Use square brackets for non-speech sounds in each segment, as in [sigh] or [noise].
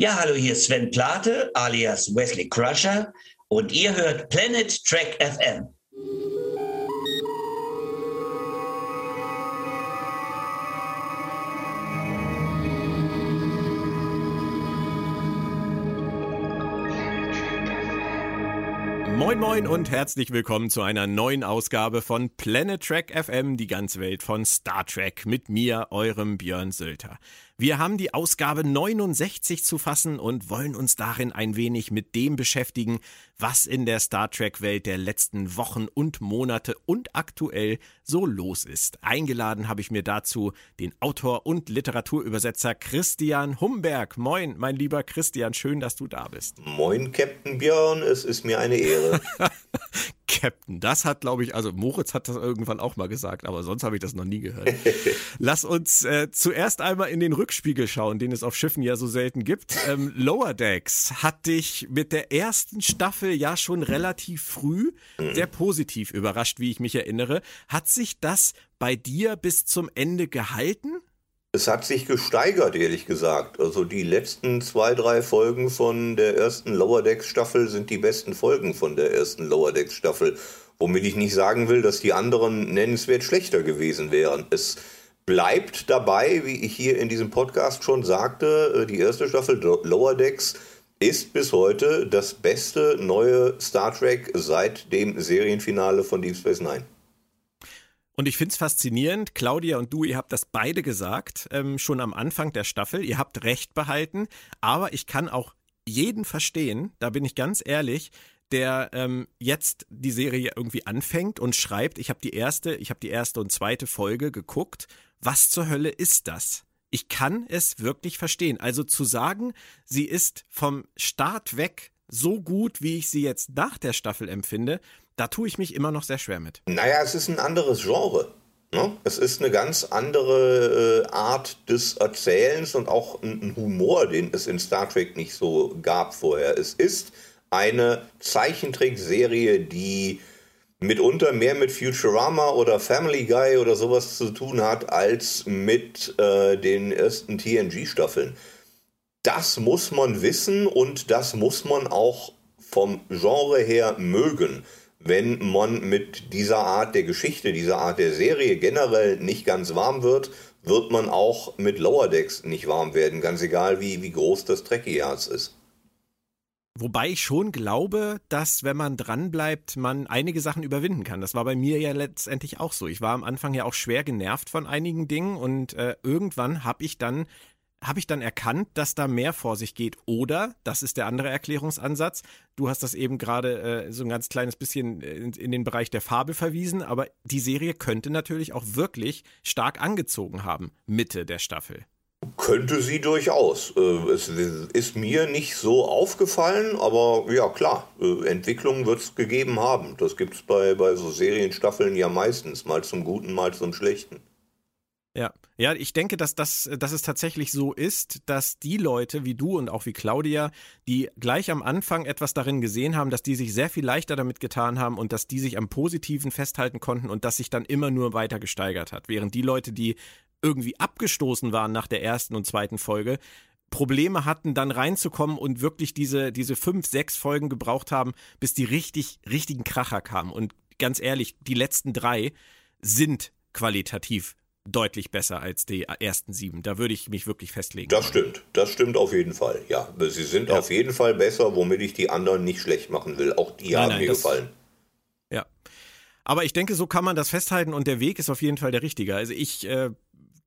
Ja, hallo, hier ist Sven Plate alias Wesley Crusher und ihr hört Planet Track FM. Moin Moin und herzlich willkommen zu einer neuen Ausgabe von Planet Trek FM, die ganze Welt von Star Trek mit mir, eurem Björn Sölter. Wir haben die Ausgabe 69 zu fassen und wollen uns darin ein wenig mit dem beschäftigen, was in der Star Trek-Welt der letzten Wochen und Monate und aktuell so los ist. Eingeladen habe ich mir dazu den Autor und Literaturübersetzer Christian Humberg. Moin, mein lieber Christian, schön, dass du da bist. Moin, Captain Björn, es ist mir eine Ehre. [laughs] [laughs] Captain, das hat, glaube ich, also Moritz hat das irgendwann auch mal gesagt, aber sonst habe ich das noch nie gehört. [laughs] Lass uns äh, zuerst einmal in den Rückspiegel schauen, den es auf Schiffen ja so selten gibt. Ähm, [laughs] Lower Decks hat dich mit der ersten Staffel ja schon relativ früh sehr positiv überrascht, wie ich mich erinnere. Hat sich das bei dir bis zum Ende gehalten? Es hat sich gesteigert, ehrlich gesagt. Also die letzten zwei, drei Folgen von der ersten Lower Decks Staffel sind die besten Folgen von der ersten Lower Decks Staffel. Womit ich nicht sagen will, dass die anderen nennenswert schlechter gewesen wären. Es bleibt dabei, wie ich hier in diesem Podcast schon sagte, äh, die erste Staffel Lower Decks ist bis heute das beste neue Star Trek seit dem Serienfinale von Deep Space Nine. Und ich finde es faszinierend, Claudia und du, ihr habt das beide gesagt, ähm, schon am Anfang der Staffel. Ihr habt Recht behalten, aber ich kann auch jeden verstehen, da bin ich ganz ehrlich, der ähm, jetzt die Serie irgendwie anfängt und schreibt, ich habe die erste, ich habe die erste und zweite Folge geguckt. Was zur Hölle ist das? Ich kann es wirklich verstehen. Also zu sagen, sie ist vom Start weg so gut, wie ich sie jetzt nach der Staffel empfinde, da tue ich mich immer noch sehr schwer mit. Naja, es ist ein anderes Genre. Ne? Es ist eine ganz andere äh, Art des Erzählens und auch ein, ein, Humor, den es in Star Trek nicht so gab vorher. Es ist eine Zeichentrickserie, die mitunter mehr mit Futurama oder Family Guy oder sowas zu tun hat, als mit äh, den ersten TNG-Staffeln. Das muss man wissen und das muss man auch vom Genre her mögen wenn man mit dieser Art der Geschichte, dieser Art der Serie generell nicht ganz warm wird, wird man auch mit Lower Decks nicht warm werden, ganz egal wie, wie groß das Trekkie-Herz ist. Wobei ich schon glaube, dass wenn man dranbleibt, man einige Sachen überwinden kann. Das war bei mir ja letztendlich auch so. Ich war am Anfang ja auch schwer genervt von einigen Dingen und äh, irgendwann habe ich dann habe ich dann erkannt, dass da mehr vor sich geht. Oder, das ist der andere Erklärungsansatz, du hast das eben gerade äh, so ein ganz kleines bisschen in, in, den Bereich der Farbe verwiesen, aber die Serie könnte natürlich auch wirklich stark angezogen haben, Mitte der Staffel. Könnte sie durchaus. Äh, es ist mir nicht so aufgefallen, aber ja klar, äh, Entwicklungen wird es gegeben haben. Das gibt es bei, bei so Serienstaffeln ja meistens, mal zum Guten, mal zum Schlechten. Ja. Ja, ich denke, dass, das, dass es tatsächlich so ist, dass die Leute wie du und auch wie Claudia, die gleich am Anfang etwas darin gesehen haben, dass die sich sehr viel leichter damit getan haben und dass die sich am Positiven festhalten konnten und das sich dann immer nur weiter gesteigert hat. Während die Leute, die irgendwie abgestoßen waren nach der ersten und zweiten Folge, Probleme hatten, dann reinzukommen und wirklich diese, diese fünf, sechs Folgen gebraucht haben, bis die richtig, richtigen Kracher kamen. Und ganz ehrlich, die letzten drei sind qualitativ deutlich besser als die ersten sieben. Da würde ich mich wirklich festlegen. Das stimmt, das stimmt auf jeden Fall. Ja, sie sind ja. auf jeden Fall besser, womit ich die anderen nicht schlecht machen will. Auch die nein, haben nein, mir das, gefallen. Ja. Aber ich denke, so kann man das festhalten und der Weg ist auf jeden Fall der richtige. Also ich äh,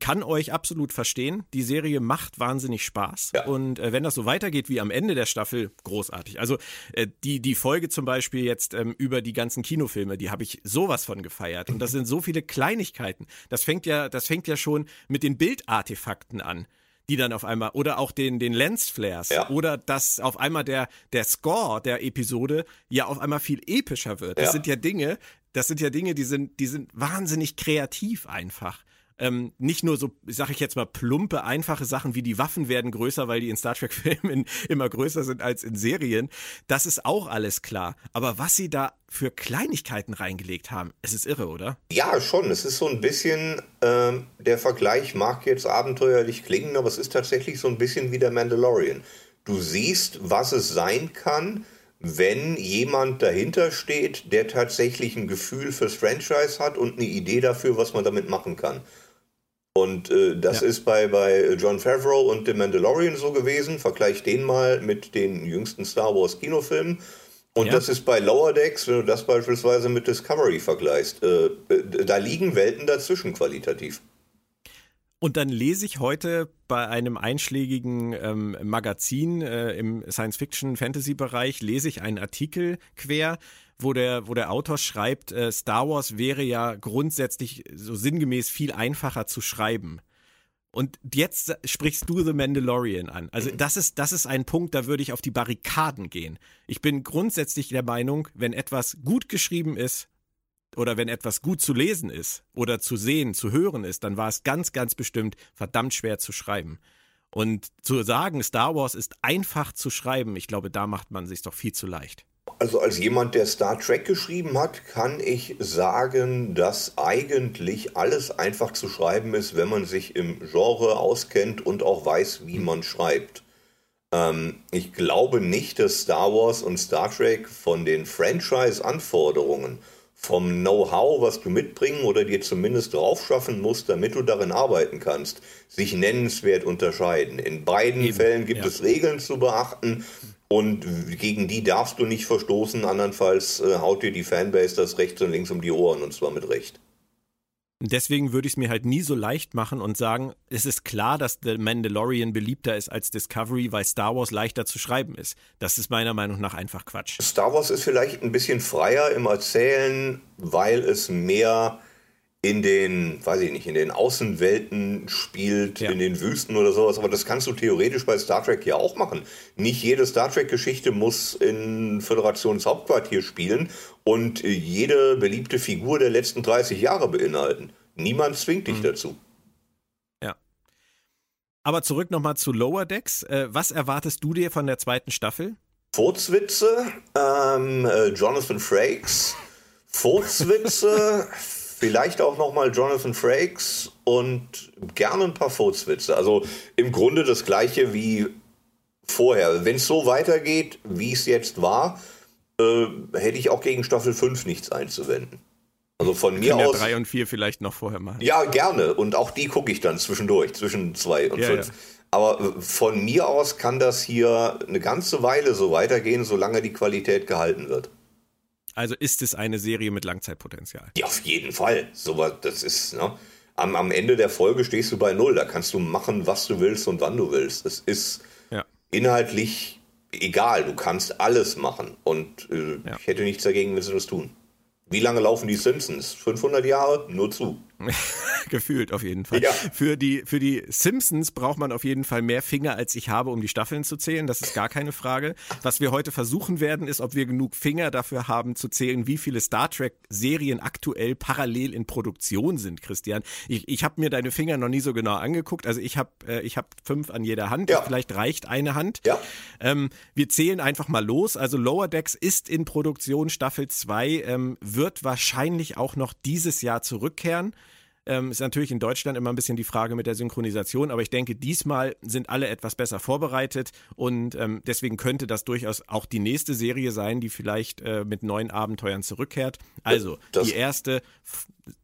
kann euch absolut verstehen. Die Serie macht wahnsinnig Spaß. Ja. Und äh, wenn das so weitergeht wie am Ende der Staffel, großartig. Also äh, die, die Folge zum Beispiel jetzt ähm, über die ganzen Kinofilme, die habe ich sowas von gefeiert. Und das sind so viele Kleinigkeiten. Das fängt ja, das fängt ja schon mit den Bildartefakten an die dann auf einmal oder auch den den Lensflares ja. oder dass auf einmal der der Score der Episode ja auf einmal viel epischer wird. Das ja. sind ja Dinge, das sind ja Dinge, die sind die sind wahnsinnig kreativ einfach ähm, nicht nur so, sag ich jetzt mal, plumpe, einfache Sachen wie die Waffen werden größer, weil die in Star Trek-Filmen [laughs] immer größer sind als in Serien. Das ist auch alles klar. Aber was sie da für Kleinigkeiten reingelegt haben, es ist irre, oder? Ja, schon. Es ist so ein bisschen, äh, der Vergleich mag jetzt abenteuerlich klingen, aber es ist tatsächlich so ein bisschen wie der Mandalorian. du siehst, was es sein kann, wenn jemand dahinter steht, der tatsächlich ein Gefühl fürs Franchise hat und eine Idee dafür, was man damit machen kann. Und äh, das ja. ist bei, bei John Favreau und The Mandalorian so gewesen. Vergleich den mal mit den jüngsten Star Wars Kinofilmen. Und ja. das ist bei Lower Decks, wenn du das beispielsweise mit Discovery vergleichst. Äh, da liegen Welten dazwischen qualitativ. Und dann lese ich heute bei einem einschlägigen ähm, Magazin äh, im Science-Fiction-Fantasy-Bereich, lese ich einen Artikel quer, wo der, wo der Autor schreibt, äh, Star Wars wäre ja grundsätzlich so sinngemäß viel einfacher zu schreiben. Und jetzt sprichst du The Mandalorian an. Also das ist, das ist ein Punkt, da würde ich auf die Barrikaden gehen. Ich bin grundsätzlich der Meinung, wenn etwas gut geschrieben ist, oder wenn etwas gut zu lesen ist oder zu sehen, zu hören ist, dann war es ganz, ganz bestimmt verdammt schwer zu schreiben. Und zu sagen, Star Wars ist einfach zu schreiben, ich glaube, da macht man sich doch viel zu leicht. Also als jemand, der Star Trek geschrieben hat, kann ich sagen, dass eigentlich alles einfach zu schreiben ist, wenn man sich im Genre auskennt und auch weiß, wie man schreibt. Ähm, ich glaube nicht, dass Star Wars und Star Trek von den Franchise-Anforderungen vom Know-how, was du mitbringen oder dir zumindest drauf schaffen musst, damit du darin arbeiten kannst, sich nennenswert unterscheiden. In beiden Eben, Fällen gibt ja. es Regeln zu beachten und gegen die darfst du nicht verstoßen, andernfalls äh, haut dir die Fanbase das rechts und links um die Ohren und zwar mit Recht. Deswegen würde ich es mir halt nie so leicht machen und sagen, es ist klar, dass The Mandalorian beliebter ist als Discovery, weil Star Wars leichter zu schreiben ist. Das ist meiner Meinung nach einfach Quatsch. Star Wars ist vielleicht ein bisschen freier im Erzählen, weil es mehr in den, weiß ich nicht, in den Außenwelten spielt, ja. in den Wüsten oder sowas. Aber das kannst du theoretisch bei Star Trek ja auch machen. Nicht jede Star Trek-Geschichte muss in Föderationshauptquartier spielen und jede beliebte Figur der letzten 30 Jahre beinhalten. Niemand zwingt dich mhm. dazu. Ja. Aber zurück nochmal zu Lower Decks. Äh, was erwartest du dir von der zweiten Staffel? Furzwitze, ähm, äh, Jonathan Frakes, Furzwitze, [laughs] vielleicht auch nochmal Jonathan Frakes und gerne ein paar Furzwitze. Also im Grunde das gleiche wie vorher. Wenn es so weitergeht, wie es jetzt war, äh, hätte ich auch gegen Staffel 5 nichts einzuwenden. Also von mir aus. Ja 3 und 4 vielleicht noch vorher machen. Ja, gerne. Und auch die gucke ich dann zwischendurch, zwischen 2 und 5. Ja, ja. Aber äh, von mir aus kann das hier eine ganze Weile so weitergehen, solange die Qualität gehalten wird. Also ist es eine Serie mit Langzeitpotenzial? Ja, auf jeden Fall. So das ist, ne? Am, am Ende der Folge stehst du bei Null. Da kannst du machen, was du willst und wann du willst. Es ist ja. inhaltlich egal. Du kannst alles machen. Und äh, ja. ich hätte nichts dagegen, wenn sie das tun. Wie lange laufen die Simpsons? 500 Jahre? Nur zu. [laughs] Gefühlt auf jeden Fall. Ja. Für, die, für die Simpsons braucht man auf jeden Fall mehr Finger, als ich habe, um die Staffeln zu zählen. Das ist gar keine Frage. Was wir heute versuchen werden, ist, ob wir genug Finger dafür haben, zu zählen, wie viele Star Trek-Serien aktuell parallel in Produktion sind, Christian. Ich, ich habe mir deine Finger noch nie so genau angeguckt. Also ich habe äh, ich hab fünf an jeder Hand. Ja. Vielleicht reicht eine Hand. Ja. Ähm, wir zählen einfach mal los. Also Lower Decks ist in Produktion. Staffel 2 ähm, wird wahrscheinlich auch noch dieses Jahr zurückkehren. Ähm, ist natürlich in Deutschland immer ein bisschen die Frage mit der Synchronisation, aber ich denke, diesmal sind alle etwas besser vorbereitet und ähm, deswegen könnte das durchaus auch die nächste Serie sein, die vielleicht äh, mit neuen Abenteuern zurückkehrt. Also, das, die erste,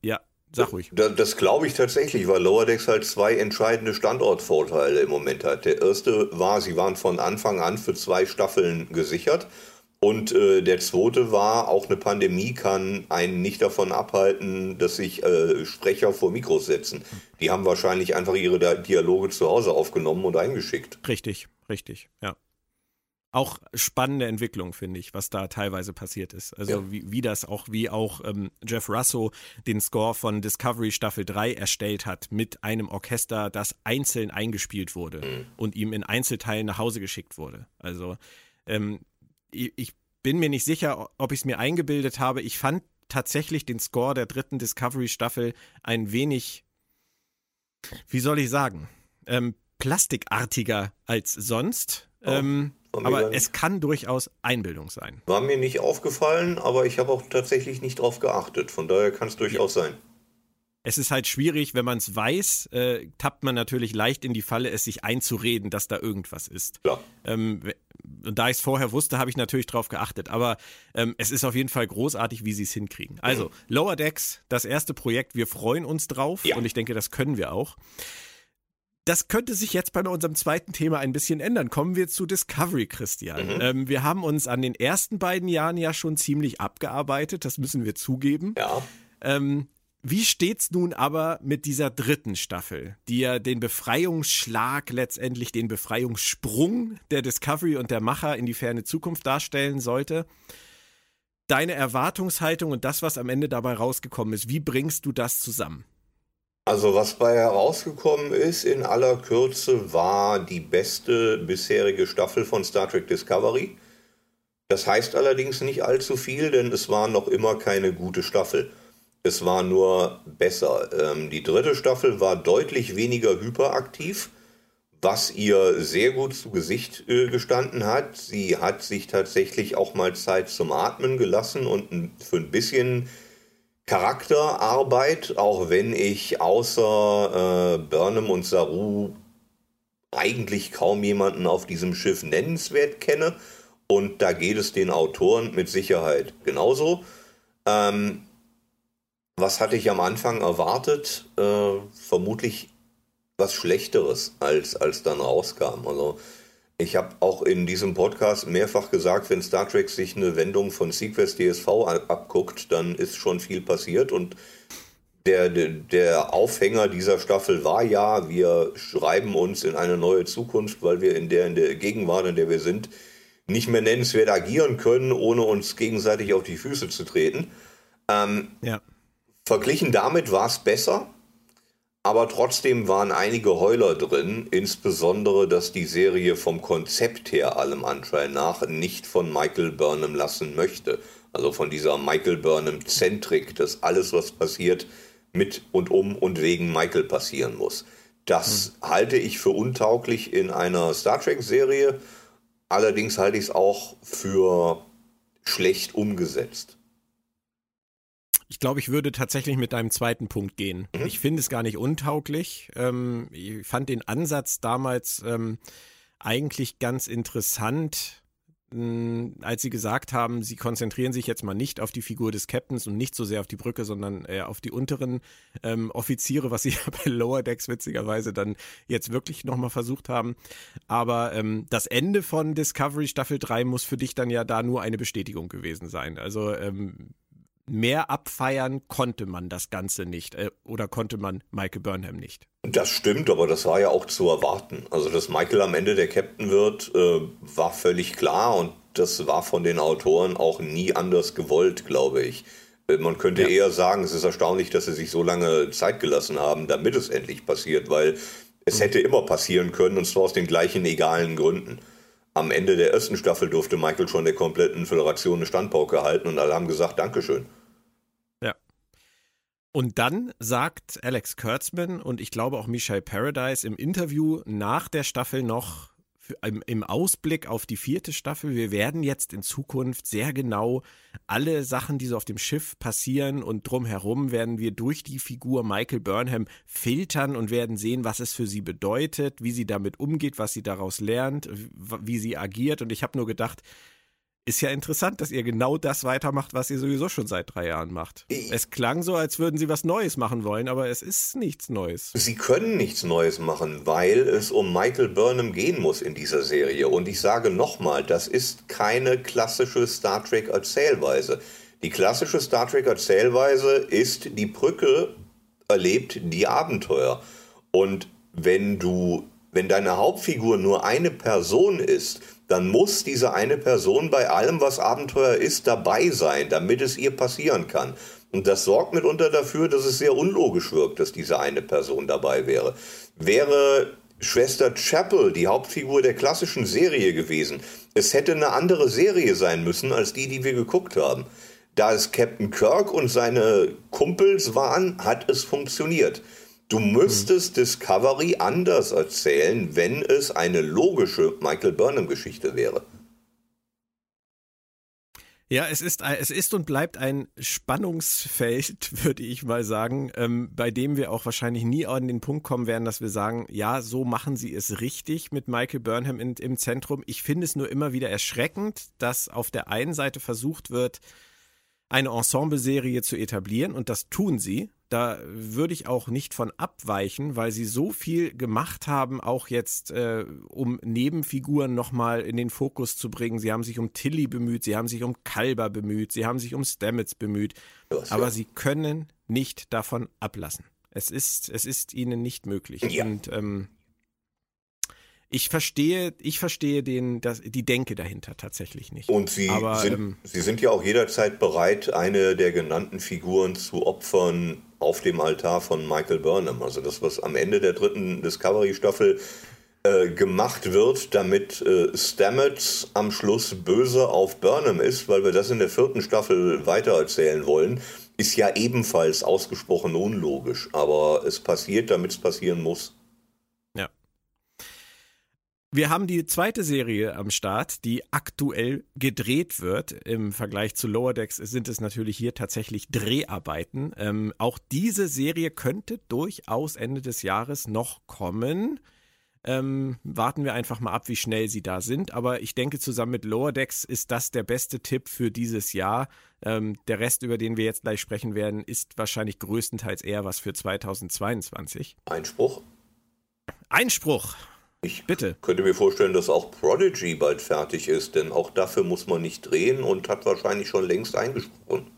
ja, Sag ruhig. Das, das glaube ich tatsächlich, weil Lower Decks halt zwei entscheidende Standortvorteile im Moment hat. Der erste war, sie waren von Anfang an für zwei Staffeln gesichert. Und äh, der zweite war, auch eine Pandemie kann einen nicht davon abhalten, dass sich äh, Sprecher vor Mikros setzen. Die haben wahrscheinlich einfach ihre Dialoge zu Hause aufgenommen und eingeschickt. Richtig, richtig, ja. Auch spannende Entwicklung, finde ich, was da teilweise passiert ist. Also ja. wie, wie das auch, wie auch ähm, Jeff Russo den Score von Discovery Staffel 3 erstellt hat mit einem Orchester, das einzeln eingespielt wurde mhm. und ihm in Einzelteilen nach Hause geschickt wurde. Also ähm, ich bin mir nicht sicher, ob ich es mir eingebildet habe. Ich fand tatsächlich den Score der dritten Discovery-Staffel ein wenig, wie soll ich sagen, ähm, plastikartiger als sonst. Oh, ähm, aber es kann durchaus Einbildung sein. War mir nicht aufgefallen, aber ich habe auch tatsächlich nicht drauf geachtet. Von daher kann es durchaus ja. sein. es ist halt schwierig, wenn man es weiß, äh, tappt man natürlich leicht in die Falle, es sich einzureden, dass da irgendwas ist. Ja. Ähm, und da ich es vorher wusste, habe ich natürlich drauf geachtet. Aber ähm, es ist auf jeden Fall großartig, wie sie es hinkriegen. Also. Lower Decks, das erste Projekt, wir freuen uns drauf ja. und ich denke, das können wir auch. Das könnte sich jetzt bei unserem zweiten Thema ein bisschen ändern. Kommen wir zu Discovery, Christian. Mhm. Ähm, wir haben uns an den ersten beiden Jahren ja schon ziemlich abgearbeitet, das müssen wir zugeben. Ja. Ähm, wie steht's nun aber mit dieser dritten Staffel, die ja den Befreiungsschlag letztendlich, den Befreiungssprung der Discovery und der Macher in die ferne Zukunft darstellen sollte? Deine Erwartungshaltung und das, was am Ende dabei rausgekommen ist, wie bringst du das zusammen? Also was bei herausgekommen ist in aller Kürze war die beste bisherige Staffel von Star Trek Discovery. Das heißt allerdings nicht allzu viel, denn es war noch immer keine gute Staffel. Es war nur besser. Ähm, die dritte Staffel war deutlich weniger hyperaktiv, was ihr sehr gut zu Gesicht äh, gestanden hat. Sie hat sich tatsächlich auch mal Zeit zum Atmen gelassen und für ein bisschen Charakterarbeit, auch wenn ich außer äh, Burnham und Saru eigentlich kaum jemanden auf diesem Schiff nennenswert kenne. Und da geht es den Autoren mit Sicherheit genauso. Ähm, was hatte ich am Anfang erwartet? Äh, vermutlich was Schlechteres, als, als dann rauskam. Also ich habe auch in diesem Podcast mehrfach gesagt, wenn Star Trek sich eine Wendung von Sequest DSV abguckt, dann ist schon viel passiert und der, der Aufhänger dieser Staffel war ja, wir schreiben uns in eine neue Zukunft, weil wir in der, in der Gegenwart, in der wir sind, nicht mehr nennenswert agieren können, ohne uns gegenseitig auf die Füße zu treten. Ähm, ja. Verglichen damit war es besser, aber trotzdem waren einige Heuler drin, insbesondere, dass die Serie vom Konzept her allem Anschein nach nicht von Michael Burnham lassen möchte. Also von dieser Michael Burnham-Zentrik, dass alles, was passiert, mit und um und wegen Michael passieren muss. Das hm. halte ich für untauglich in einer Star Trek-Serie. Allerdings halte ich es auch für schlecht umgesetzt. Ich glaube, ich würde tatsächlich mit deinem zweiten Punkt gehen. Mhm. Ich finde es gar nicht untauglich. Ähm, ich fand den Ansatz damals ähm, eigentlich ganz interessant, als sie gesagt haben, sie konzentrieren sich jetzt mal nicht auf die Figur des Captains und nicht so sehr auf die Brücke, sondern äh, auf die unteren ähm, Offiziere, was sie [laughs] ja bei Lower Decks witzigerweise dann jetzt wirklich nochmal versucht haben. Aber ähm, das Ende von Discovery Staffel 3 muss für dich dann ja da nur eine Bestätigung gewesen sein. Also ähm, mehr abfeiern konnte man das Ganze nicht äh, oder konnte man Michael Burnham nicht. Das stimmt, aber das war ja auch zu erwarten. Also, dass Michael am Ende der Captain wird, äh, war völlig klar und das war von den Autoren auch nie anders gewollt, glaube ich. Äh, man könnte ja. eher sagen, es ist erstaunlich, dass sie sich so lange Zeit gelassen haben, damit es endlich passiert, weil es mhm. hätte immer passieren können und zwar aus den gleichen egalen Gründen am Ende der ersten Staffel durfte Michael schon der kompletten Föderation eine Standpauke halten und alle haben gesagt, Dankeschön. Und dann sagt Alex Kurtzman und ich glaube auch Michelle Paradise im Interview nach der Staffel noch im, Ausblick auf die vierte Staffel, wir werden jetzt in Zukunft sehr genau alle Sachen, die so auf dem Schiff passieren und drumherum werden wir durch die Figur Michael Burnham filtern und werden sehen, was es für sie bedeutet, wie sie damit umgeht, was sie daraus lernt, wie sie agiert. Und ich habe nur gedacht, ist ja interessant, dass ihr genau das weitermacht, was ihr sowieso schon seit drei Jahren macht. Es klang so, als würden sie was Neues machen wollen, aber es ist nichts Neues. Sie können nichts Neues machen, weil es um Michael Burnham gehen muss in dieser Serie. Und ich sage nochmal, das ist keine klassische Star Trek Erzählweise. Die klassische Star Trek Erzählweise ist, die Brücke erlebt die Abenteuer. Und wenn du, wenn deine Hauptfigur nur eine Person ist, dann muss diese eine Person bei allem, was Abenteuer ist, dabei sein, damit es ihr passieren kann. Und das sorgt mitunter dafür, dass es sehr unlogisch wirkt, dass diese eine Person dabei wäre. Wäre Schwester Chapel die Hauptfigur der klassischen Serie gewesen, es hätte eine andere Serie sein müssen als die, die wir geguckt haben. Da es Captain Kirk und seine Kumpels waren, hat es funktioniert. Du müsstest mhm. Discovery anders erzählen, wenn es eine logische Michael Burnham-Geschichte wäre. Ja, es ist, es ist und bleibt ein Spannungsfeld, [laughs] würde ich mal sagen, ähm, bei dem wir auch wahrscheinlich nie an den Punkt kommen werden, dass wir sagen, ja, so machen sie es richtig mit Michael Burnham in, im Zentrum. Ich finde es nur immer wieder erschreckend, dass auf der einen Seite versucht wird, eine Ensemble-Serie zu etablieren und das tun sie. Da würde ich auch nicht von abweichen, weil sie so viel gemacht haben, auch jetzt, äh, um Nebenfiguren nochmal in den Fokus zu bringen. Sie haben sich um Tilly bemüht, sie haben sich um Kalber bemüht, sie haben sich um Stamets bemüht. Das, aber sie können nicht davon ablassen. Es ist, es ist ihnen nicht möglich. Ja. Und ähm, ich verstehe, ich verstehe den, das, die Denke dahinter tatsächlich nicht. Und Sie, Aber, sind, ähm, Sie sind ja auch jederzeit bereit, eine der genannten Figuren zu opfern auf dem Altar von Michael Burnham. Also das, was am Ende der dritten Discovery-Staffel äh, gemacht wird, damit äh, Stamets am Schluss böse auf Burnham ist, weil wir das in der vierten Staffel weitererzählen wollen, ist ja ebenfalls ausgesprochen unlogisch. Aber es passiert, damit es passieren muss. Wir haben die zweite Serie am Start, die aktuell gedreht wird. Im Vergleich zu Lower Decks sind es natürlich hier tatsächlich Dreharbeiten. Ähm, auch diese Serie könnte durchaus Ende des Jahres noch kommen. Ähm, warten wir einfach mal ab, wie schnell sie da sind. Aber ich denke, zusammen mit Lower Decks ist das der beste Tipp für dieses Jahr. Ähm, der Rest, über den wir jetzt gleich sprechen werden, ist wahrscheinlich größtenteils eher was für 2022. Einspruch? Einspruch. Ich Bitte. könnte mir vorstellen, dass auch Prodigy bald fertig ist, denn auch dafür muss man nicht drehen und hat wahrscheinlich schon längst eingesprochen.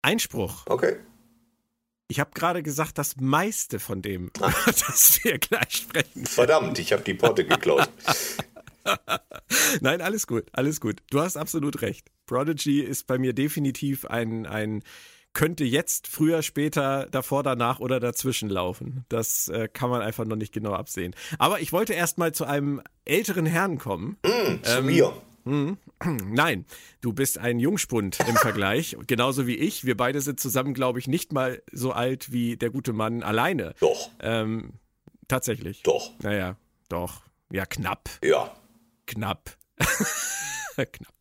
Einspruch? Okay. Ich habe gerade gesagt, das meiste von dem, ah. [laughs] das wir gleich sprechen. Verdammt, ich habe die Potte geklaut. [laughs] Nein, alles gut, alles gut. Du hast absolut recht. Prodigy ist bei mir definitiv ein, ein könnte jetzt, früher, später, davor, danach oder dazwischen laufen. Das äh, kann man einfach noch nicht genau absehen. Aber ich wollte erst mal zu einem älteren Herrn kommen. Mm, zu ähm, mir. Hm. [clears throat] Nein, du bist ein Jungspund im Vergleich, [laughs] genauso wie ich. Wir beide sind zusammen, glaube ich, nicht mal so alt wie der gute Mann alleine. Doch. Ähm, tatsächlich. Doch. Naja, doch. Ja, knapp. Ja. Knapp. [laughs] knapp.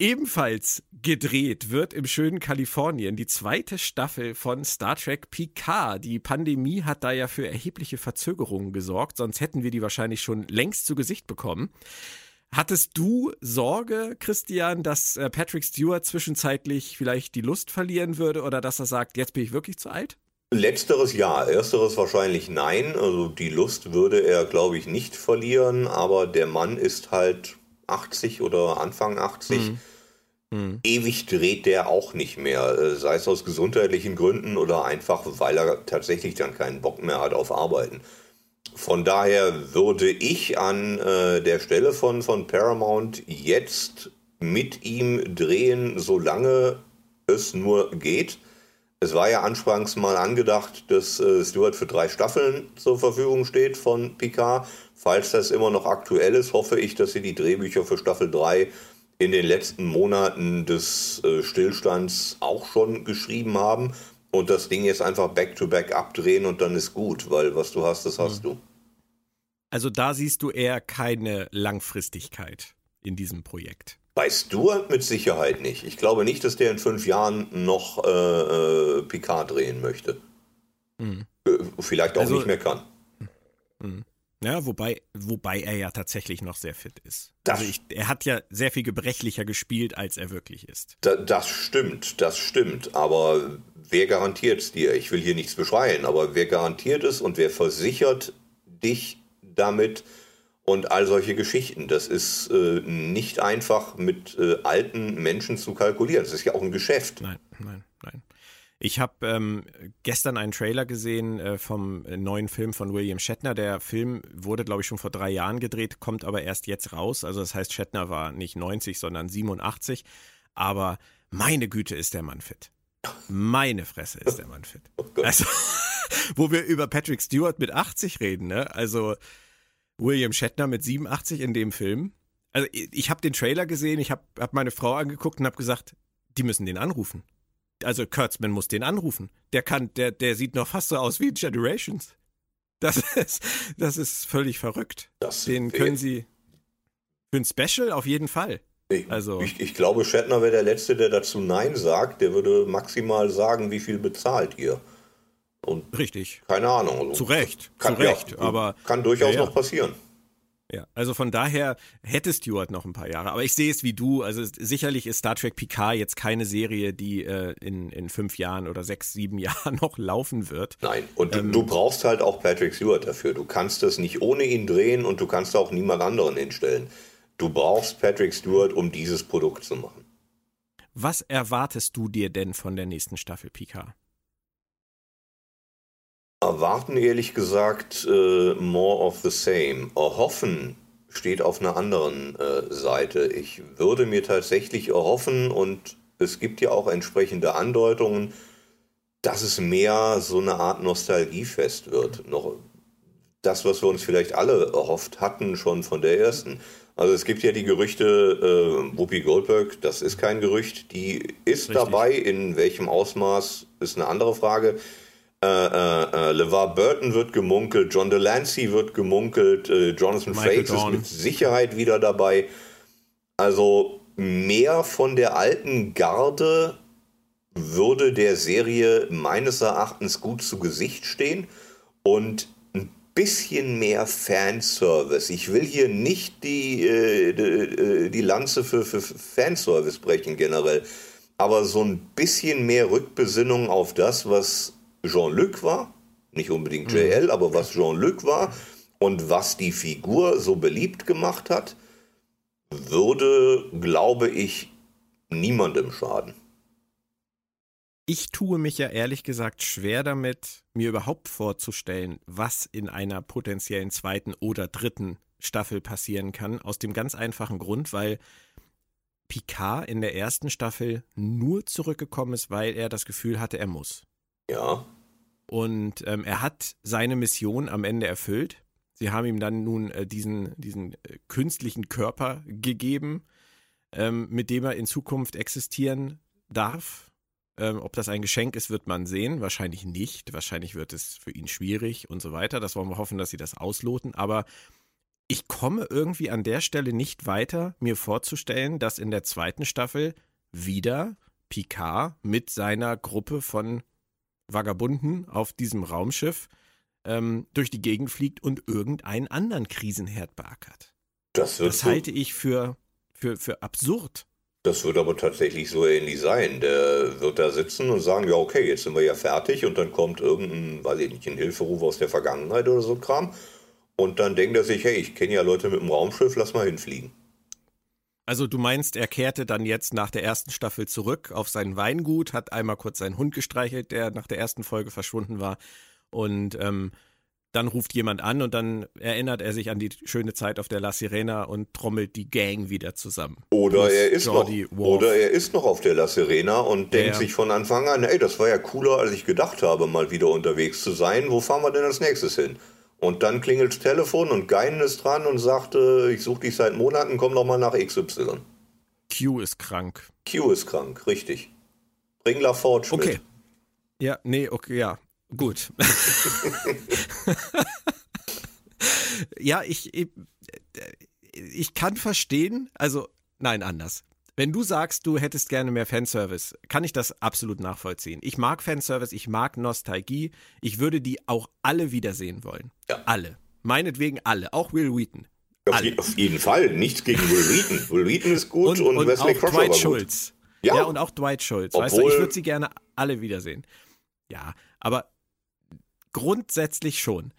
Ebenfalls gedreht wird im schönen Kalifornien die zweite Staffel von Star Trek Picard. Die Pandemie hat da ja für erhebliche Verzögerungen gesorgt, sonst hätten wir die wahrscheinlich schon längst zu Gesicht bekommen. Hattest du Sorge, Christian, dass äh, Patrick Stewart zwischenzeitlich vielleicht die Lust verlieren würde oder dass er sagt, jetzt bin ich wirklich zu alt? Letzteres ja, ersteres wahrscheinlich nein. Also die Lust würde er, glaube ich, nicht verlieren, aber der Mann ist halt 80 oder Anfang 80. Mhm. Mhm. Ewig dreht der auch nicht mehr, äh, sei es aus gesundheitlichen Gründen oder einfach, weil er tatsächlich dann keinen Bock mehr hat auf Arbeiten. Von daher würde ich an äh, der Stelle von, von Paramount jetzt mit ihm drehen, solange es nur geht. Es war ja anfangs mal angedacht, dass äh, Stewart für drei Staffeln zur Verfügung steht von Picard. Falls das immer noch aktuell ist, hoffe ich, dass sie die Drehbücher für Staffel 3 in den letzten Monaten des äh, Stillstands auch schon geschrieben haben und das Ding jetzt einfach back-to-back -back abdrehen und dann ist gut, weil was du hast, das hast mhm. du. Also da siehst du eher keine Langfristigkeit in diesem Projekt. Bei Stuart mit Sicherheit nicht. Ich glaube nicht, dass der in fünf Jahren noch äh, äh Picard drehen möchte. Mhm. Vielleicht auch also, nicht mehr kann. Mhm. Ja, wobei, wobei er ja tatsächlich noch sehr fit ist. Das, also ich, er hat ja sehr viel gebrechlicher gespielt, als er wirklich ist. Da, das stimmt, das stimmt. Aber wer garantiert es dir? Ich will hier nichts beschreien, aber wer garantiert es und wer versichert dich damit und all solche Geschichten? Das ist äh, nicht einfach mit äh, alten Menschen zu kalkulieren. Das ist ja auch ein Geschäft. Nein, nein, nein. Ich habe ähm, gestern einen Trailer gesehen äh, vom neuen Film von William Shatner. Der Film wurde, glaube ich, schon vor drei Jahren gedreht, kommt aber erst jetzt raus. Also das heißt, Shatner war nicht 90, sondern 87. Aber meine Güte ist der Mann fit. Meine Fresse ist der Mann fit. [laughs] Oh also, [laughs] wo wir über Patrick Stewart mit 80 reden, ne? Also William Shatner mit 87 in dem Film. Also ich habe den Trailer gesehen, ich habe hab meine Frau angeguckt und habe gesagt, die müssen den anrufen also Kurtzman muss den anrufen. Der kann, der, der sieht noch fast so aus wie Generations. Das [laughs] ist, das ist völlig verrückt. Das den können Sie für ein Special auf jeden Fall. Ich, also, ich, ich glaube, Shatner wäre der Letzte, der dazu Nein sagt. Der würde maximal sagen, wie viel bezahlt ihr. Und Richtig. Keine Ahnung. Also zu Recht, kann, zu Recht. Ja, aber kann durchaus ja, ja. noch passieren. Ja, also von daher hätte Stewart noch ein paar Jahre. Aber ich sehe es wie du. Also sicherlich ist Star Trek Picard jetzt keine Serie, die äh, in, in fünf Jahren oder sechs, sieben [laughs] Jahren noch laufen wird. Nein, und ähm, du, du brauchst halt auch Patrick Stewart dafür. Du kannst es nicht ohne ihn drehen und du kannst auch niemand anderen hinstellen. Du brauchst Patrick Stewart, um dieses Produkt zu machen. Was erwartest du dir denn von der nächsten Staffel Picard? Erwarten ehrlich gesagt äh, more of the same. Erhoffen steht auf einer anderen äh, Seite. Ich würde mir tatsächlich erhoffen, und es gibt ja auch entsprechende Andeutungen, dass es mehr so eine Art Nostalgiefest wird. Noch das, was wir uns vielleicht alle erhofft hatten, schon von der ersten. Also es gibt ja die Gerüchte, äh, Whoopi Goldberg, das ist kein Gerücht, die ist Richtig. dabei, in welchem Ausmaß ist eine andere Frage. Äh, äh, äh, LeVar Burton wird gemunkelt, John Delancey wird gemunkelt, äh, Jonathan Michael Frakes Dawn. ist mit Sicherheit wieder dabei. Also mehr von der alten Garde würde der Serie meines Erachtens gut zu Gesicht stehen und ein bisschen mehr Fanservice. Ich will hier nicht die, äh, die, äh, die Lanze für, für Fanservice brechen generell, aber so ein bisschen mehr Rückbesinnung auf das, was Jean-Luc war, nicht unbedingt JL, mhm. aber was Jean-Luc war und was die Figur so beliebt gemacht hat, würde, glaube ich, niemandem schaden. Ich tue mich ja ehrlich gesagt schwer damit, mir überhaupt vorzustellen, was in einer potenziellen zweiten oder dritten Staffel passieren kann. Aus dem ganz einfachen Grund, weil Picard in der ersten Staffel nur zurückgekommen ist, weil er das Gefühl hatte, er muss. Ja. Und ähm, er hat seine Mission am Ende erfüllt. Sie haben ihm dann nun äh, diesen, diesen äh, künstlichen Körper gegeben, ähm, mit dem er in Zukunft existieren darf. Ähm, ob das ein Geschenk ist, wird man sehen. Wahrscheinlich nicht. Wahrscheinlich wird es für ihn schwierig und so weiter. Das wollen wir hoffen, dass sie das ausloten. Aber ich komme irgendwie an der Stelle nicht weiter, mir vorzustellen, dass in der zweiten Staffel wieder Picard mit seiner Gruppe von Vagabunden auf diesem Raumschiff ähm, durch die Gegend fliegt und irgendeinen anderen Krisenherd beackert. Das, das halte ich für, für, für absurd. Das wird aber tatsächlich so ähnlich sein. Der wird da sitzen und sagen, ja okay, jetzt sind wir ja fertig und dann kommt irgendein, weiß ich nicht, ein Hilferuf aus der Vergangenheit oder so ein Kram. Und dann denkt er sich, hey, ich kenne ja Leute mit dem Raumschiff, lass mal hinfliegen. Also du meinst, er kehrte dann jetzt nach der ersten Staffel zurück auf sein Weingut, hat einmal kurz seinen Hund gestreichelt, der nach der ersten Folge verschwunden war. Und ähm, dann ruft jemand an und dann erinnert er sich an die schöne Zeit auf der La Sirena und trommelt die Gang wieder zusammen. Oder er ist noch, oder er ist noch auf der La Sirena und denkt ja. sich von Anfang an, ey, das war ja cooler, als ich gedacht habe, mal wieder unterwegs zu sein. Wo fahren wir denn als nächstes hin? Und dann klingelt das Telefon und Geinen ist dran und sagt, äh, ich suche dich seit Monaten, komm doch mal nach XY. Q ist krank. Q ist krank, richtig. Bring LaForge okay. mit. Ja, nee, okay, ja, gut. [laughs] ja, ich, ich, ich kann verstehen, also, nein, anders. Wenn du sagst, du hättest gerne mehr Fanservice, kann ich das absolut nachvollziehen. Ich mag Fanservice, ich mag Nostalgie. Ich würde die auch alle wiedersehen wollen. Ja. Alle. Meinetwegen alle. Auch Will Wheaton. Auf, je, auf, jeden Fall. Nichts gegen Will Wheaton. [laughs] Will Wheaton ist gut und, und, und Wesley Crusher Dwight Schultz. Ja. ja, und auch Dwight Schultz. Obwohl, weißt du, ich würde sie gerne alle wiedersehen. Ja, aber grundsätzlich schon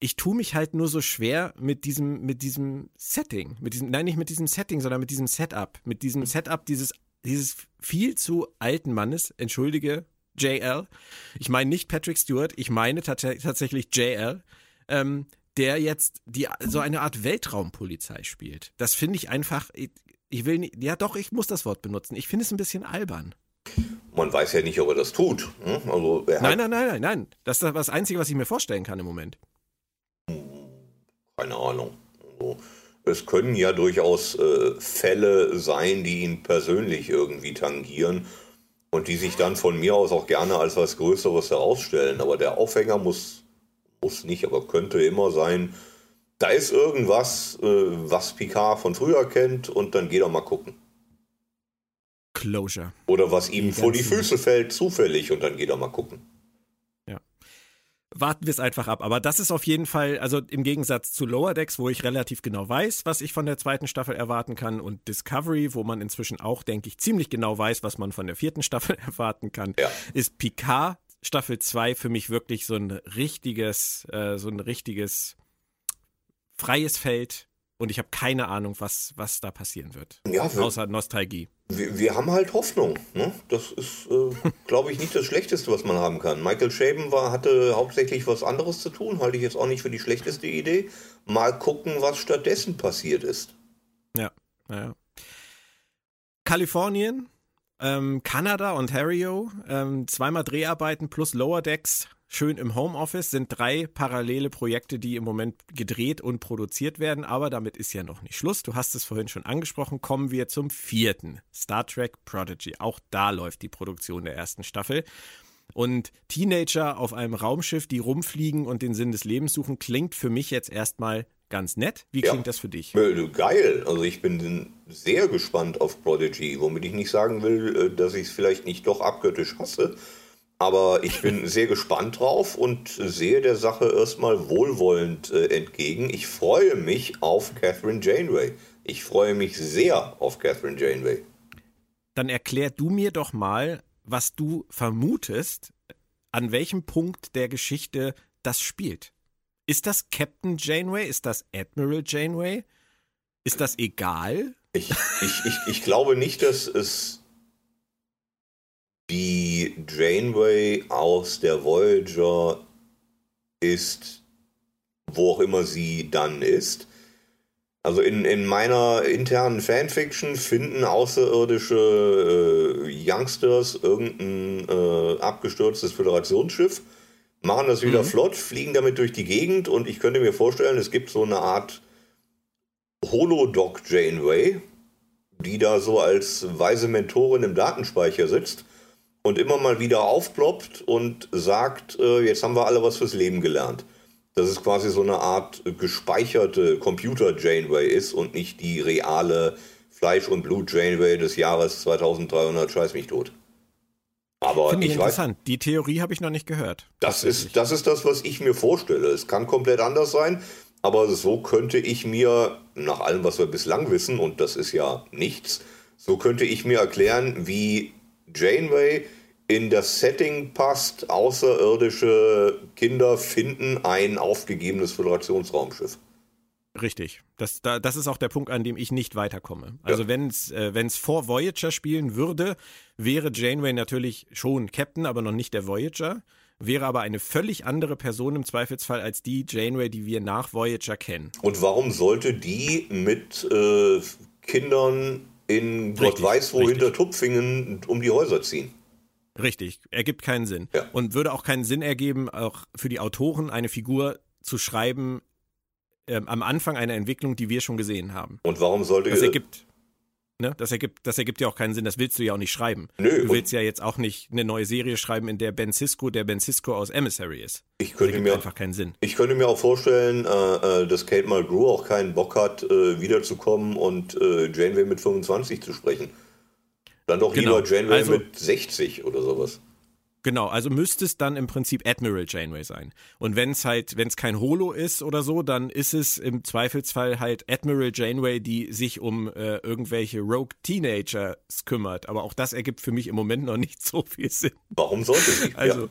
ich tue mich halt nur so schwer mit diesem, mit diesem Setting, mit diesem, nein, nicht mit diesem Setting, sondern mit diesem Setup, mit diesem Setup dieses, dieses viel zu alten Mannes, entschuldige, JL. Ich meine nicht Patrick Stewart, ich meine tatsächlich JL, ähm, der jetzt die, so eine Art Weltraumpolizei spielt. Das finde ich einfach, ich, ich will nicht, ja doch, ich muss das Wort benutzen. Ich finde es ein bisschen albern. Man weiß ja nicht, ob er das tut. Hm? Also, er nein, nein, nein, nein, nein. Das ist das Einzige, was ich mir vorstellen kann im Moment. Keine Ahnung. Also, es können ja durchaus äh, Fälle sein, die ihn persönlich irgendwie tangieren und die sich dann von mir aus auch gerne als was Größeres herausstellen. Aber der Aufhänger muss, muss nicht, aber könnte immer sein, da ist irgendwas, äh, was Picard von früher kennt und dann geht er mal gucken. Closure. Oder was ihm die vor die Füße fällt, zufällig und dann geht er mal gucken. Warten wir es einfach ab. Aber das ist auf jeden Fall, also im Gegensatz zu Lower Decks, wo ich relativ genau weiß, was ich von der zweiten Staffel erwarten kann, und Discovery, wo man inzwischen auch, denke ich, ziemlich genau weiß, was man von der vierten Staffel [laughs] erwarten kann, ja. ist Picard Staffel 2 für mich wirklich so ein richtiges, äh, so ein richtiges freies Feld und ich habe keine Ahnung, was, was da passieren wird. Ja, außer Nostalgie. Wir, wir, haben halt Hoffnung. Ne? Das ist, äh, [laughs] glaube ich, nicht das Schlechteste, was man haben kann. Michael Shaben war, hatte hauptsächlich was anderes zu tun, halte ich jetzt auch nicht für die schlechteste Idee. Mal gucken, was stattdessen passiert ist. Ja, naja. Kalifornien, ähm, Kanada, Ontario, ähm, zweimal Dreharbeiten plus Lower Decks, schön im Homeoffice, sind drei parallele Projekte, die im Moment gedreht und produziert werden. Aber damit ist ja noch nicht Schluss. Du hast es vorhin schon angesprochen. Kommen wir zum vierten, Star Trek Prodigy. Auch da läuft die Produktion der ersten Staffel. Und Teenager auf einem Raumschiff, die rumfliegen und den Sinn des Lebens suchen, klingt für mich jetzt erstmal ganz nett. Wie klingt ja, das für dich? Geil. Also ich bin sehr gespannt auf Prodigy, womit ich nicht sagen will, äh, dass ich es vielleicht nicht doch abgöttisch hasse. Aber ich bin [laughs] sehr gespannt drauf und sehe der Sache erstmal wohlwollend äh, entgegen. Ich freue mich auf Catherine Janeway. Ich freue mich sehr auf Catherine Janeway. Dann erklär du mir doch mal, was du vermutest, an welchem Punkt der Geschichte das spielt. Ist das Captain Janeway? Ist das Admiral Janeway? Ist das egal? Ich, ich, ich, ich glaube nicht, dass es die Janeway aus der Voyager ist, wo auch immer sie dann ist. Also in, in meiner internen Fanfiction finden außerirdische äh, Youngsters irgendein äh, abgestürztes Föderationsschiff machen das wieder mhm. flott, fliegen damit durch die Gegend und ich könnte mir vorstellen, es gibt so eine Art Holodoc Janeway, die da so als weise Mentorin im Datenspeicher sitzt und immer mal wieder aufploppt und sagt, äh, jetzt haben wir alle was fürs Leben gelernt. Dass es quasi so eine Art gespeicherte Computer Janeway ist und nicht die reale Fleisch- und Blut Janeway des Jahres 2300 Scheiß mich tot. Aber Finde ich, ich interessant. Weiß, die Theorie habe ich noch nicht gehört. Das ist, das ist das, was ich mir vorstelle. Es kann komplett anders sein, aber so könnte ich mir, nach allem, was wir bislang wissen, und das ist ja nichts, so könnte ich mir erklären, wie Janeway in das Setting passt, außerirdische Kinder finden ein aufgegebenes Föderationsraumschiff. Richtig. Das, da, das ist auch der Punkt, an dem ich nicht weiterkomme. Also ja. wenn es äh, vor Voyager spielen würde, wäre Janeway natürlich schon Captain, aber noch nicht der Voyager. Wäre aber eine völlig andere Person im Zweifelsfall als die Janeway, die wir nach Voyager kennen. Und warum sollte die mit äh, Kindern in richtig, Gott weiß wo richtig. hinter Tupfingen um die Häuser ziehen? Richtig, ergibt keinen Sinn. Ja. Und würde auch keinen Sinn ergeben, auch für die Autoren eine Figur zu schreiben, ähm, am Anfang einer Entwicklung, die wir schon gesehen haben. Und warum sollte das ergibt, ne, das ergibt, das ergibt ja auch keinen Sinn. Das willst du ja auch nicht schreiben. Nö, du willst ja jetzt auch nicht eine neue Serie schreiben, in der Ben Cisco der Ben Cisco aus Emissary ist. Ich könnte mir einfach keinen Sinn. Ich könnte mir auch vorstellen, äh, äh dass Kate Mulgrew auch keinen Bock hat, äh, wiederzukommen und äh, Janeway mit 25 zu sprechen. Dann doch genau. lieber Janeway also, mit 60 oder sowas. Genau, also müsste es dann im Prinzip Admiral Janeway sein. Und wenn es halt, wenn es kein Holo ist oder so, dann ist es im Zweifelsfall halt Admiral Janeway, die sich um äh, irgendwelche Rogue Teenagers kümmert. Aber auch das ergibt für mich im Moment noch nicht so viel Sinn. Warum sollte sie? Also, ja.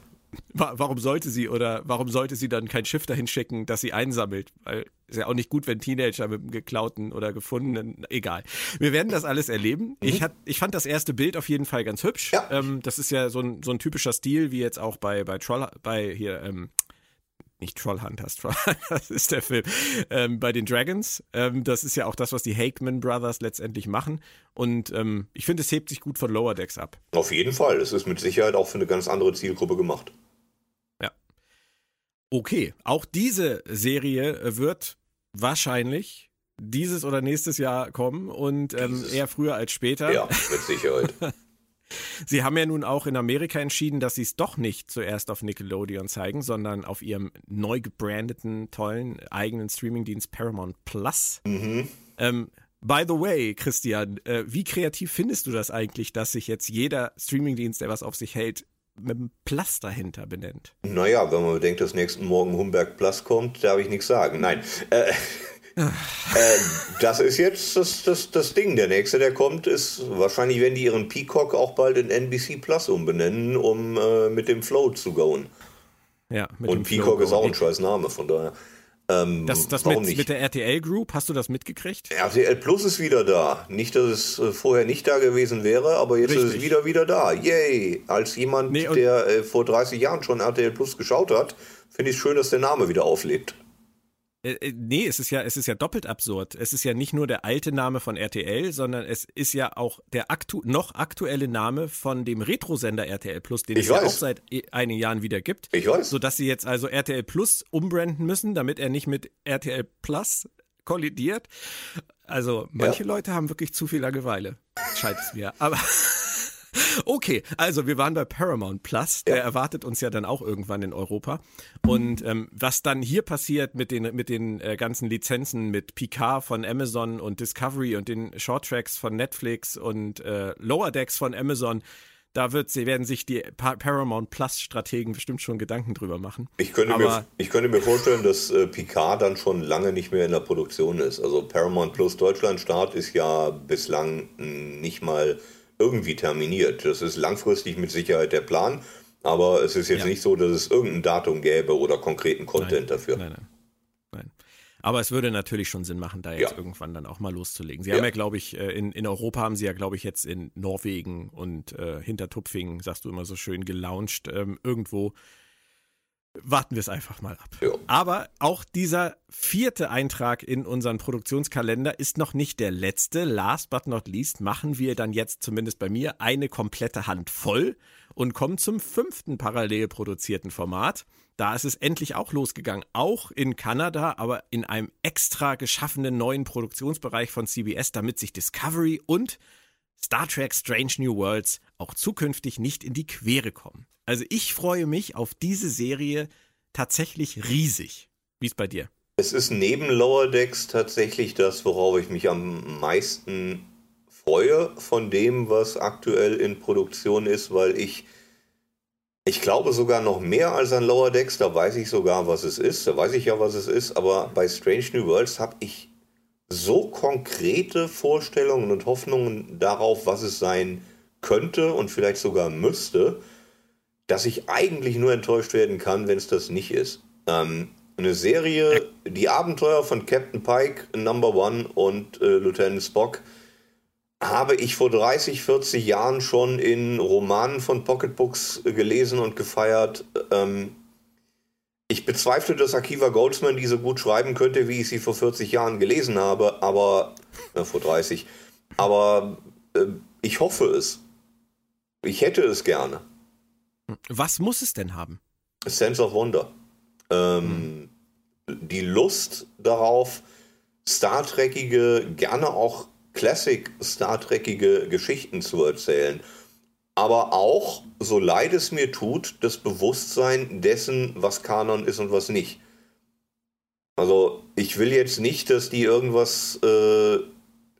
Warum sollte sie oder warum sollte sie dann kein Schiff dahin schicken, das sie einsammelt? Weil ist ja auch nicht gut, wenn Teenager mit einem geklauten oder gefundenen, egal. Wir werden das alles erleben. Mhm. Ich, hat, ich fand das erste Bild auf jeden Fall ganz hübsch. Ja. Ähm, das ist ja so ein, so ein typischer Stil, wie jetzt auch bei, bei Troll, bei hier, ähm, nicht Trollhunters, Trollhunters [laughs] ist der Film, ähm, bei den Dragons. Ähm, das ist ja auch das, was die Hakeman Brothers letztendlich machen. Und ähm, ich finde, es hebt sich gut von Lower Decks ab. Auf jeden Fall. Es ist mit Sicherheit auch für eine ganz andere Zielgruppe gemacht. Okay, auch diese Serie wird wahrscheinlich dieses oder nächstes Jahr kommen und ähm, eher früher als später. Ja, mit Sicherheit. [laughs] Sie haben ja nun auch in Amerika entschieden, dass sie es doch nicht zuerst auf Nickelodeon zeigen, sondern auf ihrem neu gebrandeten, tollen eigenen Streamingdienst Paramount Plus. Mhm. Ähm, by the way, Christian, äh, wie kreativ findest du das eigentlich, dass sich jetzt jeder Streamingdienst, der was auf sich hält, mit einem Plus dahinter benennt? Naja, wenn man bedenkt, dass nächsten Morgen Humberg Plus kommt, darf ich nichts sagen. Nein. Äh, äh, das ist jetzt das, das, das Ding. Der nächste, der kommt, ist wahrscheinlich, wenn die ihren Peacock auch bald in NBC Plus umbenennen, um äh, mit dem Flow zu goen. Ja, Und Peacock ist auch ein scheiß Name, von daher. Ähm, das das mit, mit, der RTL Group, hast du das mitgekriegt? RTL Plus ist wieder da. Nicht, dass es äh, vorher nicht da gewesen wäre, aber jetzt Richtig. ist es wieder wieder da. Yay! Als jemand, nee, der äh, vor 30 Jahren schon RTL Plus geschaut hat, finde ich es schön, dass der Name wieder auflebt. Äh, äh, nee, es ist ja, es ist ja doppelt absurd. Es ist ja nicht nur der alte Name von RTL, sondern es ist ja auch der aktu noch aktuelle Name von dem Retrosender RTL Plus, den ich es weiß. ja auch seit e, einigen Jahren wieder gibt. Ich weiß. Sodass sie jetzt also RTL Plus umbranden müssen, damit er nicht mit RTL Plus kollidiert. Also manche ja. Leute haben wirklich zu viel Langeweile, scheint es mir. Aber [laughs] Okay, also wir waren bei Paramount Plus. Der ja. erwartet uns ja dann auch irgendwann in Europa. Und ähm, was dann hier passiert mit den, mit den äh, ganzen Lizenzen, mit Picard von Amazon und Discovery und den Shorttracks von Netflix und äh, Lower Decks von Amazon, da wird, werden sich die Paramount Plus Strategen bestimmt schon Gedanken drüber machen. Ich könnte, mir, ich könnte mir vorstellen, dass äh, Picard dann schon lange nicht mehr in der Produktion ist. Also Paramount Plus Deutschland Start ist ja bislang nicht mal irgendwie terminiert. Das ist langfristig mit Sicherheit der Plan, aber es ist jetzt ja. nicht so, dass es irgendein Datum gäbe oder konkreten Content nein, dafür. Nein, nein. nein. Aber es würde natürlich schon Sinn machen, da jetzt ja. irgendwann dann auch mal loszulegen. Sie ja. haben ja, glaube ich, äh, in, in Europa haben sie ja, glaube ich, jetzt in Norwegen und äh, Hintertupfingen, sagst du immer so schön, gelauncht, ähm, irgendwo warten wir es einfach mal ab. Jo. Aber auch dieser vierte Eintrag in unseren Produktionskalender ist noch nicht der letzte. Last but not least machen wir dann jetzt zumindest bei mir eine komplette Hand voll und kommen zum fünften parallel produzierten Format. Da ist es endlich auch losgegangen, auch in Kanada, aber in einem extra geschaffenen neuen Produktionsbereich von CBS, damit sich Discovery und Star Trek Strange New Worlds auch zukünftig nicht in die Quere kommen. Also ich freue mich auf diese Serie tatsächlich riesig. Wie ist bei dir? Es ist neben Lower Decks tatsächlich das, worauf ich mich am meisten freue von dem, was aktuell in Produktion ist, weil ich, ich glaube sogar noch mehr als an Lower Decks, da weiß ich sogar, was es ist, da weiß ich ja, was es ist, aber bei Strange New Worlds habe ich so konkrete Vorstellungen und Hoffnungen darauf, was es sein könnte und vielleicht sogar müsste, dass ich eigentlich nur enttäuscht werden kann, wenn es das nicht ist. Ähm, eine Serie, die Abenteuer von Captain Pike, Number One und äh, Lieutenant Spock, habe ich vor 30, 40 Jahren schon in Romanen von Pocketbooks gelesen und gefeiert. Ähm, ich bezweifle, dass Akiva Goldsman die so gut schreiben könnte, wie ich sie vor 40 Jahren gelesen habe, aber äh, vor 30. Aber äh, ich hoffe es. Ich hätte es gerne. Was muss es denn haben? Sense of Wonder. Ähm, hm. Die Lust darauf, Star Trekige, gerne auch Classic Star Trekige Geschichten zu erzählen. Aber auch, so leid es mir tut, das Bewusstsein dessen, was Kanon ist und was nicht. Also, ich will jetzt nicht, dass die irgendwas äh,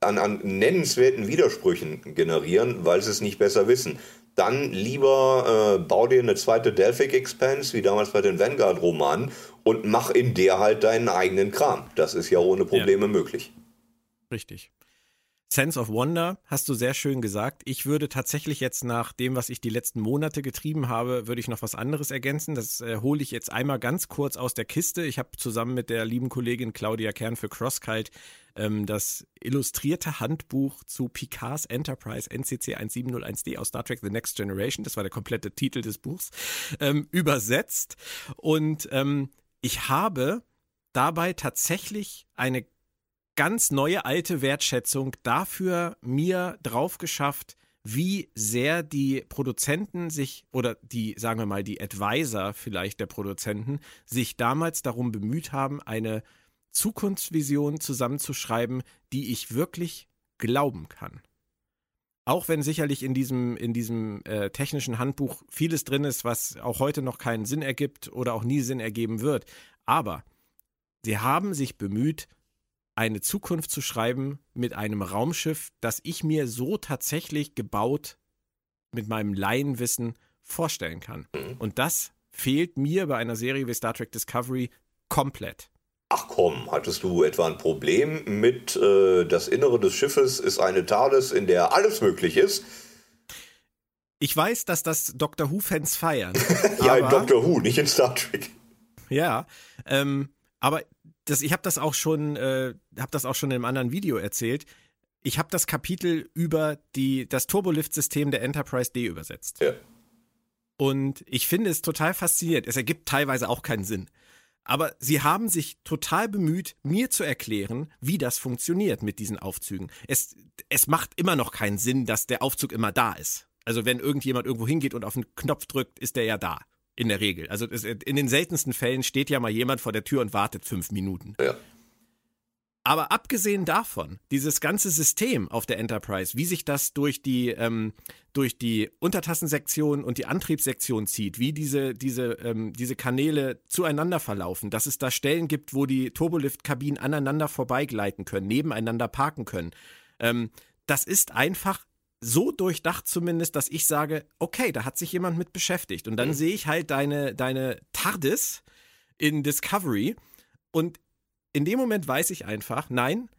an, an nennenswerten Widersprüchen generieren, weil sie es nicht besser wissen dann lieber äh, bau dir eine zweite Delphic Expanse, wie damals bei den Vanguard-Romanen, und mach in der halt deinen eigenen Kram. Das ist ja ohne Probleme ja. möglich. Richtig. Sense of Wonder hast du sehr schön gesagt. Ich würde tatsächlich jetzt nach dem, was ich die letzten Monate getrieben habe, würde ich noch was anderes ergänzen. Das äh, hole ich jetzt einmal ganz kurz aus der Kiste. Ich habe zusammen mit der lieben Kollegin Claudia Kern für Crosskite ähm, das illustrierte Handbuch zu Picards Enterprise NCC 1701D aus Star Trek The Next Generation, das war der komplette Titel des Buchs, ähm, übersetzt. Und ähm, ich habe dabei tatsächlich eine ganz neue alte Wertschätzung dafür mir drauf geschafft, wie sehr die Produzenten sich oder die, sagen wir mal, die Advisor vielleicht der Produzenten sich damals darum bemüht haben, eine Zukunftsvision zusammenzuschreiben, die ich wirklich glauben kann. auch wenn sicherlich in diesem, in diesem äh, technischen Handbuch vieles drin ist, was auch heute noch keinen Sinn ergibt oder auch nie Sinn ergeben wird. Aber sie haben sich bemüht, eine Zukunft zu schreiben mit einem Raumschiff, das ich mir so tatsächlich gebaut mit meinem Laienwissen vorstellen kann. Mhm. Und das fehlt mir bei einer Serie wie Star Trek Discovery komplett. Ach komm, hattest du etwa ein Problem mit äh, das Innere des Schiffes ist eine TARDIS, in der alles möglich ist? Ich weiß, dass das Doctor Who-Fans feiern. [laughs] ja, in Doctor Who, nicht in Star Trek. Ja, ähm, aber das, ich habe das auch schon, äh, habe das auch schon in einem anderen Video erzählt. Ich habe das Kapitel über die, das Turbolift-System der Enterprise D übersetzt. Ja. Und ich finde es total faszinierend. Es ergibt teilweise auch keinen Sinn. Aber sie haben sich total bemüht, mir zu erklären, wie das funktioniert mit diesen Aufzügen. Es, es macht immer noch keinen Sinn, dass der Aufzug immer da ist. Also wenn irgendjemand irgendwo hingeht und auf den Knopf drückt, ist der ja da. In der Regel. Also in den seltensten Fällen steht ja mal jemand vor der Tür und wartet fünf Minuten. Ja. Aber abgesehen davon, dieses ganze System auf der Enterprise, wie sich das durch die, ähm, durch die Untertassensektion und die Antriebssektion zieht, wie diese, diese, ähm, diese Kanäle zueinander verlaufen, dass es da Stellen gibt, wo die Turbolift-Kabinen aneinander vorbeigleiten können, nebeneinander parken können. Ähm, das ist einfach so durchdacht zumindest, dass ich sage, okay, da hat sich jemand mit beschäftigt. Und dann mhm. sehe ich halt deine, deine TARDIS in Discovery und in dem Moment weiß ich einfach, nein,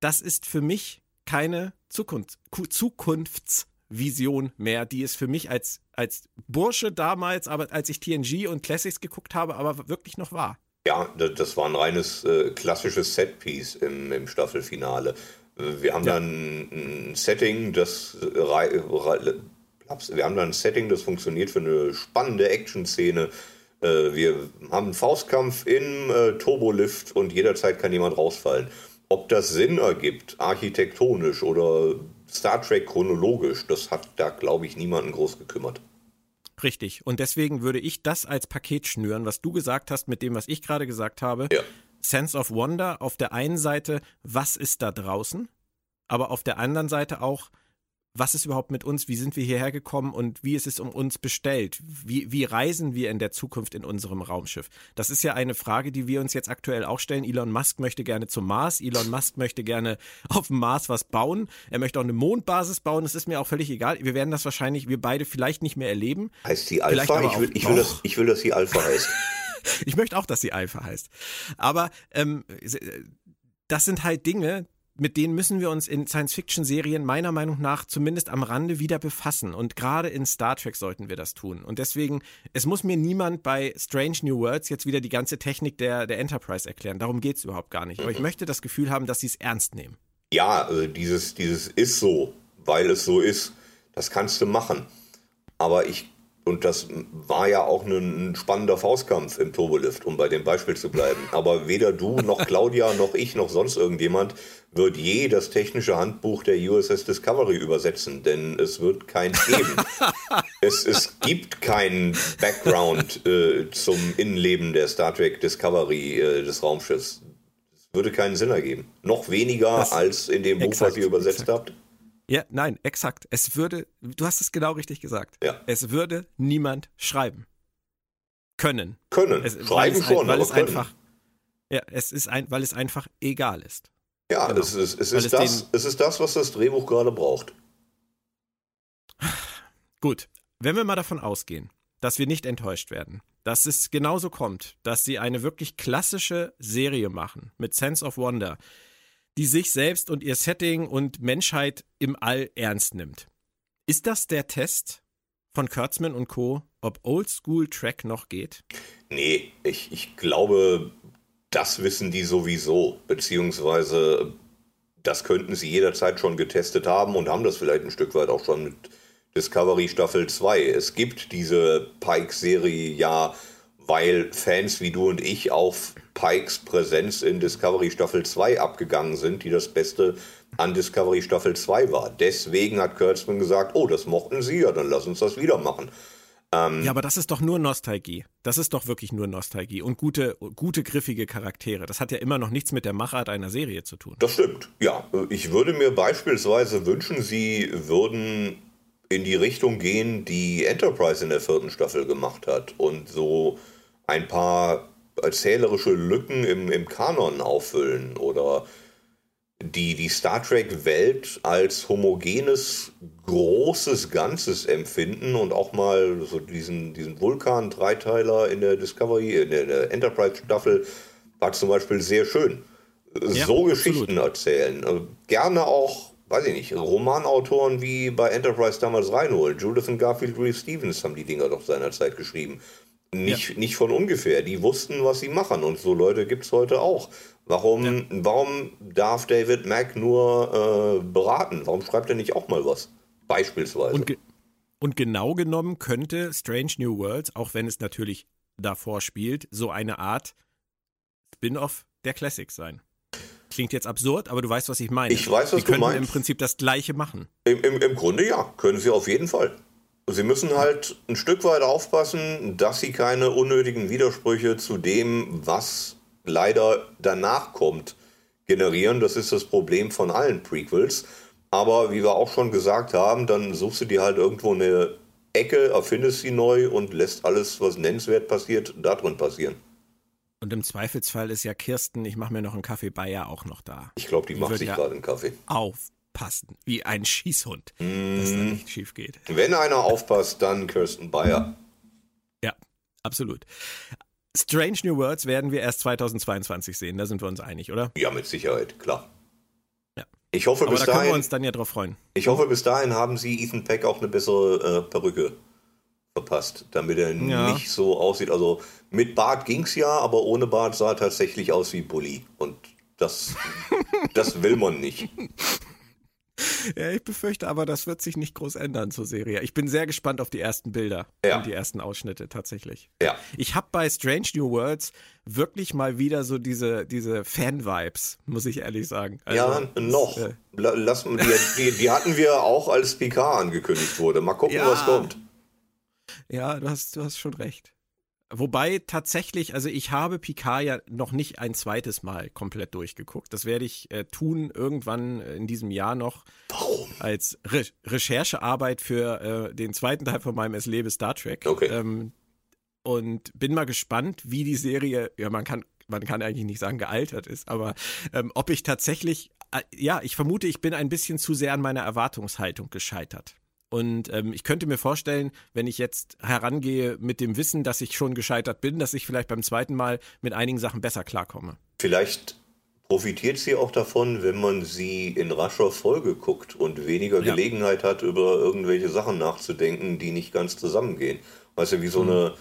das ist für mich keine Zukunft, Zukunftsvision mehr, die es für mich als, als Bursche damals, aber als ich TNG und Classics geguckt habe, aber wirklich noch war. Ja, das war ein reines äh, klassisches Setpiece im, im Staffelfinale. Wir haben ja. dann ein Setting, das wir haben dann ein Setting, das funktioniert für eine spannende Action-Szene wir haben einen Faustkampf im äh, Turbolift und jederzeit kann jemand rausfallen. Ob das Sinn ergibt, architektonisch oder Star Trek chronologisch, das hat da, glaube ich, niemanden groß gekümmert. Richtig. Und deswegen würde ich das als Paket schnüren, was du gesagt hast mit dem, was ich gerade gesagt habe. Ja. Sense of Wonder auf der einen Seite, was ist da draußen? Aber auf der anderen Seite auch, was ist überhaupt mit uns, wie sind wir hierher gekommen und wie ist es um uns bestellt? Wie, wie reisen wir in der Zukunft in unserem Raumschiff? Das ist ja eine Frage, die wir uns jetzt aktuell auch stellen. Elon Musk möchte gerne zum Mars, Elon Musk möchte gerne [laughs] auf dem Mars was bauen, er möchte auch eine Mondbasis bauen, das ist mir auch völlig egal. Wir werden das wahrscheinlich, wir beide vielleicht nicht mehr erleben. Heißt sie Alpha? Ich will, ich, will das, ich will, dass sie Alpha heißt. [laughs] ich möchte auch, dass sie Alpha heißt. Aber ähm, das sind halt Dinge, mit denen müssen wir uns in Science-Fiction-Serien meiner Meinung nach zumindest am Rande wieder befassen. Und gerade in Star Trek sollten wir das tun. Und deswegen, es muss mir niemand bei Strange New Worlds jetzt wieder die ganze Technik der, der Enterprise erklären. Darum geht es überhaupt gar nicht. Aber ich möchte das Gefühl haben, dass sie es ernst nehmen. Ja, also dieses, dieses ist so, weil es so ist. Das kannst du machen. Aber ich und das war ja auch ein, spannender Faustkampf im Turbolift, um bei dem Beispiel zu bleiben. Aber weder du noch Claudia noch ich noch sonst irgendjemand wird je das technische Handbuch der USS Discovery übersetzen, denn es wird kein geben. [laughs] es, es gibt keinen Background äh, zum Innenleben der Star Trek Discovery äh, des Raumschiffs. Es würde keinen Sinn ergeben. Noch weniger das, als in dem Buch, exakt, was ihr übersetzt exakt. habt. Ja, nein, exakt. Es würde, du hast es genau richtig gesagt. Ja. Es würde niemand schreiben. Können. Können. Es, schreiben weil schon, weil es können. einfach, ja, es ist ein, weil es einfach egal ist. Ja, genau. es, ist, es, ist das, es ist das, was das Drehbuch gerade braucht. Gut, wenn wir mal davon ausgehen, dass wir nicht enttäuscht werden, dass es genauso kommt, dass sie eine wirklich klassische Serie machen mit Sense of Wonder, die sich selbst und ihr Setting und Menschheit im All ernst nimmt. Ist das der Test von Kurtzman und Co., ob Oldschool Track noch geht? Nee, ich, ich glaube, das wissen die sowieso, beziehungsweise das könnten sie jederzeit schon getestet haben und haben das vielleicht ein Stück weit auch schon mit Discovery Staffel 2. Es gibt diese Pike-Serie ja weil Fans wie du und ich auf Pikes Präsenz in Discovery Staffel 2 abgegangen sind, die das Beste an Discovery Staffel 2 war. Deswegen hat Kurtzman gesagt, oh, das mochten sie, ja, dann lass uns das wieder machen. Ähm, ja, aber das ist doch nur Nostalgie. Das ist doch wirklich nur Nostalgie und gute, gute griffige Charaktere. Das hat ja immer noch nichts mit der Machart einer Serie zu tun. Das stimmt. Ja, ich würde mir beispielsweise wünschen, sie würden in die Richtung gehen, die Enterprise in der vierten Staffel gemacht hat und so ein paar erzählerische Lücken im, im Kanon auffüllen oder die, die Star Trek-Welt als homogenes, großes Ganzes empfinden und auch mal so diesen, diesen Vulkan-Dreiteiler in der Discovery, in der Enterprise-Staffel war zum Beispiel sehr schön. Ja, so Geschichten absolut. erzählen. Also gerne auch, weiß ich nicht, Romanautoren wie bei Enterprise damals reinholen. Judith und Garfield Reeve Stevens haben die Dinger doch seinerzeit geschrieben. Nicht, ja. nicht von ungefähr. Die wussten, was sie machen. Und so Leute gibt es heute auch. Warum, ja. warum darf David Mack nur äh, beraten? Warum schreibt er nicht auch mal was? Beispielsweise. Und, ge und genau genommen könnte Strange New Worlds, auch wenn es natürlich davor spielt, so eine Art Spin-off der Classics sein. Klingt jetzt absurd, aber du weißt, was ich meine. Ich weiß, was Die du meinst. im Prinzip das Gleiche machen. Im, im, Im Grunde ja, können sie auf jeden Fall. Sie müssen halt ein Stück weit aufpassen, dass sie keine unnötigen Widersprüche zu dem, was leider danach kommt, generieren. Das ist das Problem von allen Prequels. Aber wie wir auch schon gesagt haben, dann suchst du dir halt irgendwo eine Ecke, erfindest sie neu und lässt alles, was nennenswert passiert, da drin passieren. Und im Zweifelsfall ist ja Kirsten, ich mache mir noch einen Kaffee bei ja auch noch da. Ich glaube, die, die macht sich ja gerade einen Kaffee. Aufpassen, wie ein Schießhund, mm. dass da nicht schief geht. Wenn einer aufpasst, dann Kirsten Bayer. Ja, absolut. Strange New Worlds werden wir erst 2022 sehen, da sind wir uns einig, oder? Ja, mit Sicherheit, klar. Ja. Ich hoffe, Aber bis da dahin, können wir uns dann ja drauf freuen. Ich hoffe, bis dahin haben sie Ethan Peck auch eine bessere äh, Perücke verpasst, damit er ja. nicht so aussieht. Also mit Bart ging es ja, aber ohne Bart sah er tatsächlich aus wie Bully. Und das, [laughs] das will man nicht. [laughs] Ja, ich befürchte aber, das wird sich nicht groß ändern zur Serie. Ich bin sehr gespannt auf die ersten Bilder ja. und die ersten Ausschnitte tatsächlich. Ja. Ich habe bei Strange New Worlds wirklich mal wieder so diese, diese Fan-Vibes, muss ich ehrlich sagen. Also, ja, noch. Äh, Lass, die, die, die, hatten wir auch, als Picard angekündigt wurde. Mal gucken, ja. was kommt. Ja, du hast, du hast schon recht. Wobei tatsächlich, also ich habe Picard ja noch nicht ein zweites Mal komplett durchgeguckt. Das werde ich äh, tun irgendwann in diesem Jahr noch. Warum? Als Re Recherchearbeit für äh, den zweiten Teil von meinem Es lebe Star Trek. Okay. Ähm, und bin mal gespannt, wie die Serie, ja, man kann, man kann eigentlich nicht sagen, gealtert ist, aber ähm, ob ich tatsächlich, äh, ja, ich vermute, ich bin ein bisschen zu sehr an meiner Erwartungshaltung gescheitert. Und ähm, ich könnte mir vorstellen, wenn ich jetzt herangehe mit dem Wissen, dass ich schon gescheitert bin, dass ich vielleicht beim zweiten Mal mit einigen Sachen besser klarkomme. Vielleicht profitiert sie auch davon, wenn man sie in rascher Folge guckt und weniger ja. Gelegenheit hat, über irgendwelche Sachen nachzudenken, die nicht ganz zusammengehen. Weißt du, wie so mhm. eine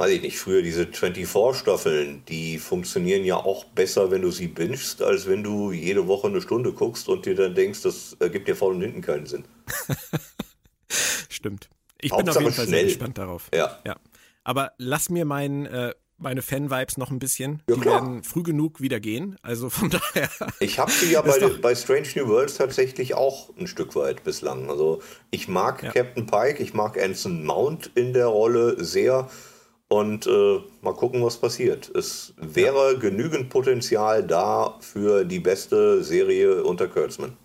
weiß ich nicht, früher diese 24-Staffeln, die funktionieren ja auch besser, wenn du sie bingst, als wenn du jede Woche eine Stunde guckst und dir dann denkst, das ergibt dir vorne und hinten keinen Sinn. [laughs] Stimmt. Ich Hauptsache bin auf jeden Fall schnell. sehr gespannt darauf. Ja. ja. Aber lass mir mein, äh, meine Fan-Vibes noch ein bisschen. Ja, die klar. werden früh genug wieder gehen. Also von [laughs] daher. Ich habe sie ja bei, bei, Strange New Worlds tatsächlich auch ein Stück weit bislang. Also ich mag ja. Captain Pike, ich mag Anson Mount in der Rolle sehr. Und äh, mal gucken, was passiert. Es wäre ja. genügend Potenzial da für die beste Serie unter Kurtzman.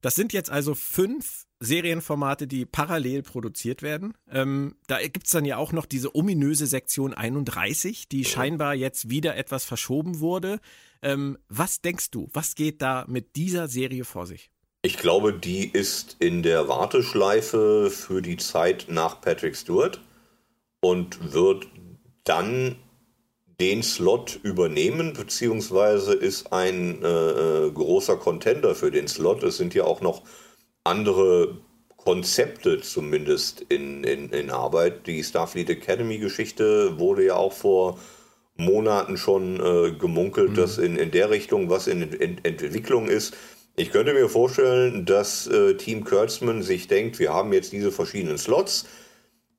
Das sind jetzt also fünf Serienformate, die parallel produziert werden. Ähm, da gibt es dann ja auch noch diese ominöse Sektion 31, die scheinbar jetzt wieder etwas verschoben wurde. Ähm, was denkst du, was geht da mit dieser Serie vor sich? Ich glaube, die ist in der Warteschleife für die Zeit nach Patrick Stewart und wird dann den Slot übernehmen, beziehungsweise ist ein äh, äh, großer Contender für den Slot. Es sind ja auch noch andere Konzepte zumindest in, in, in Arbeit. Die Starfleet Academy-Geschichte wurde ja auch vor Monaten schon äh, gemunkelt, mhm. dass in, in der Richtung was in, in, Entwicklung ist. Ich könnte mir vorstellen, dass äh, Team Kurtzman sich denkt, wir haben jetzt diese verschiedenen Slots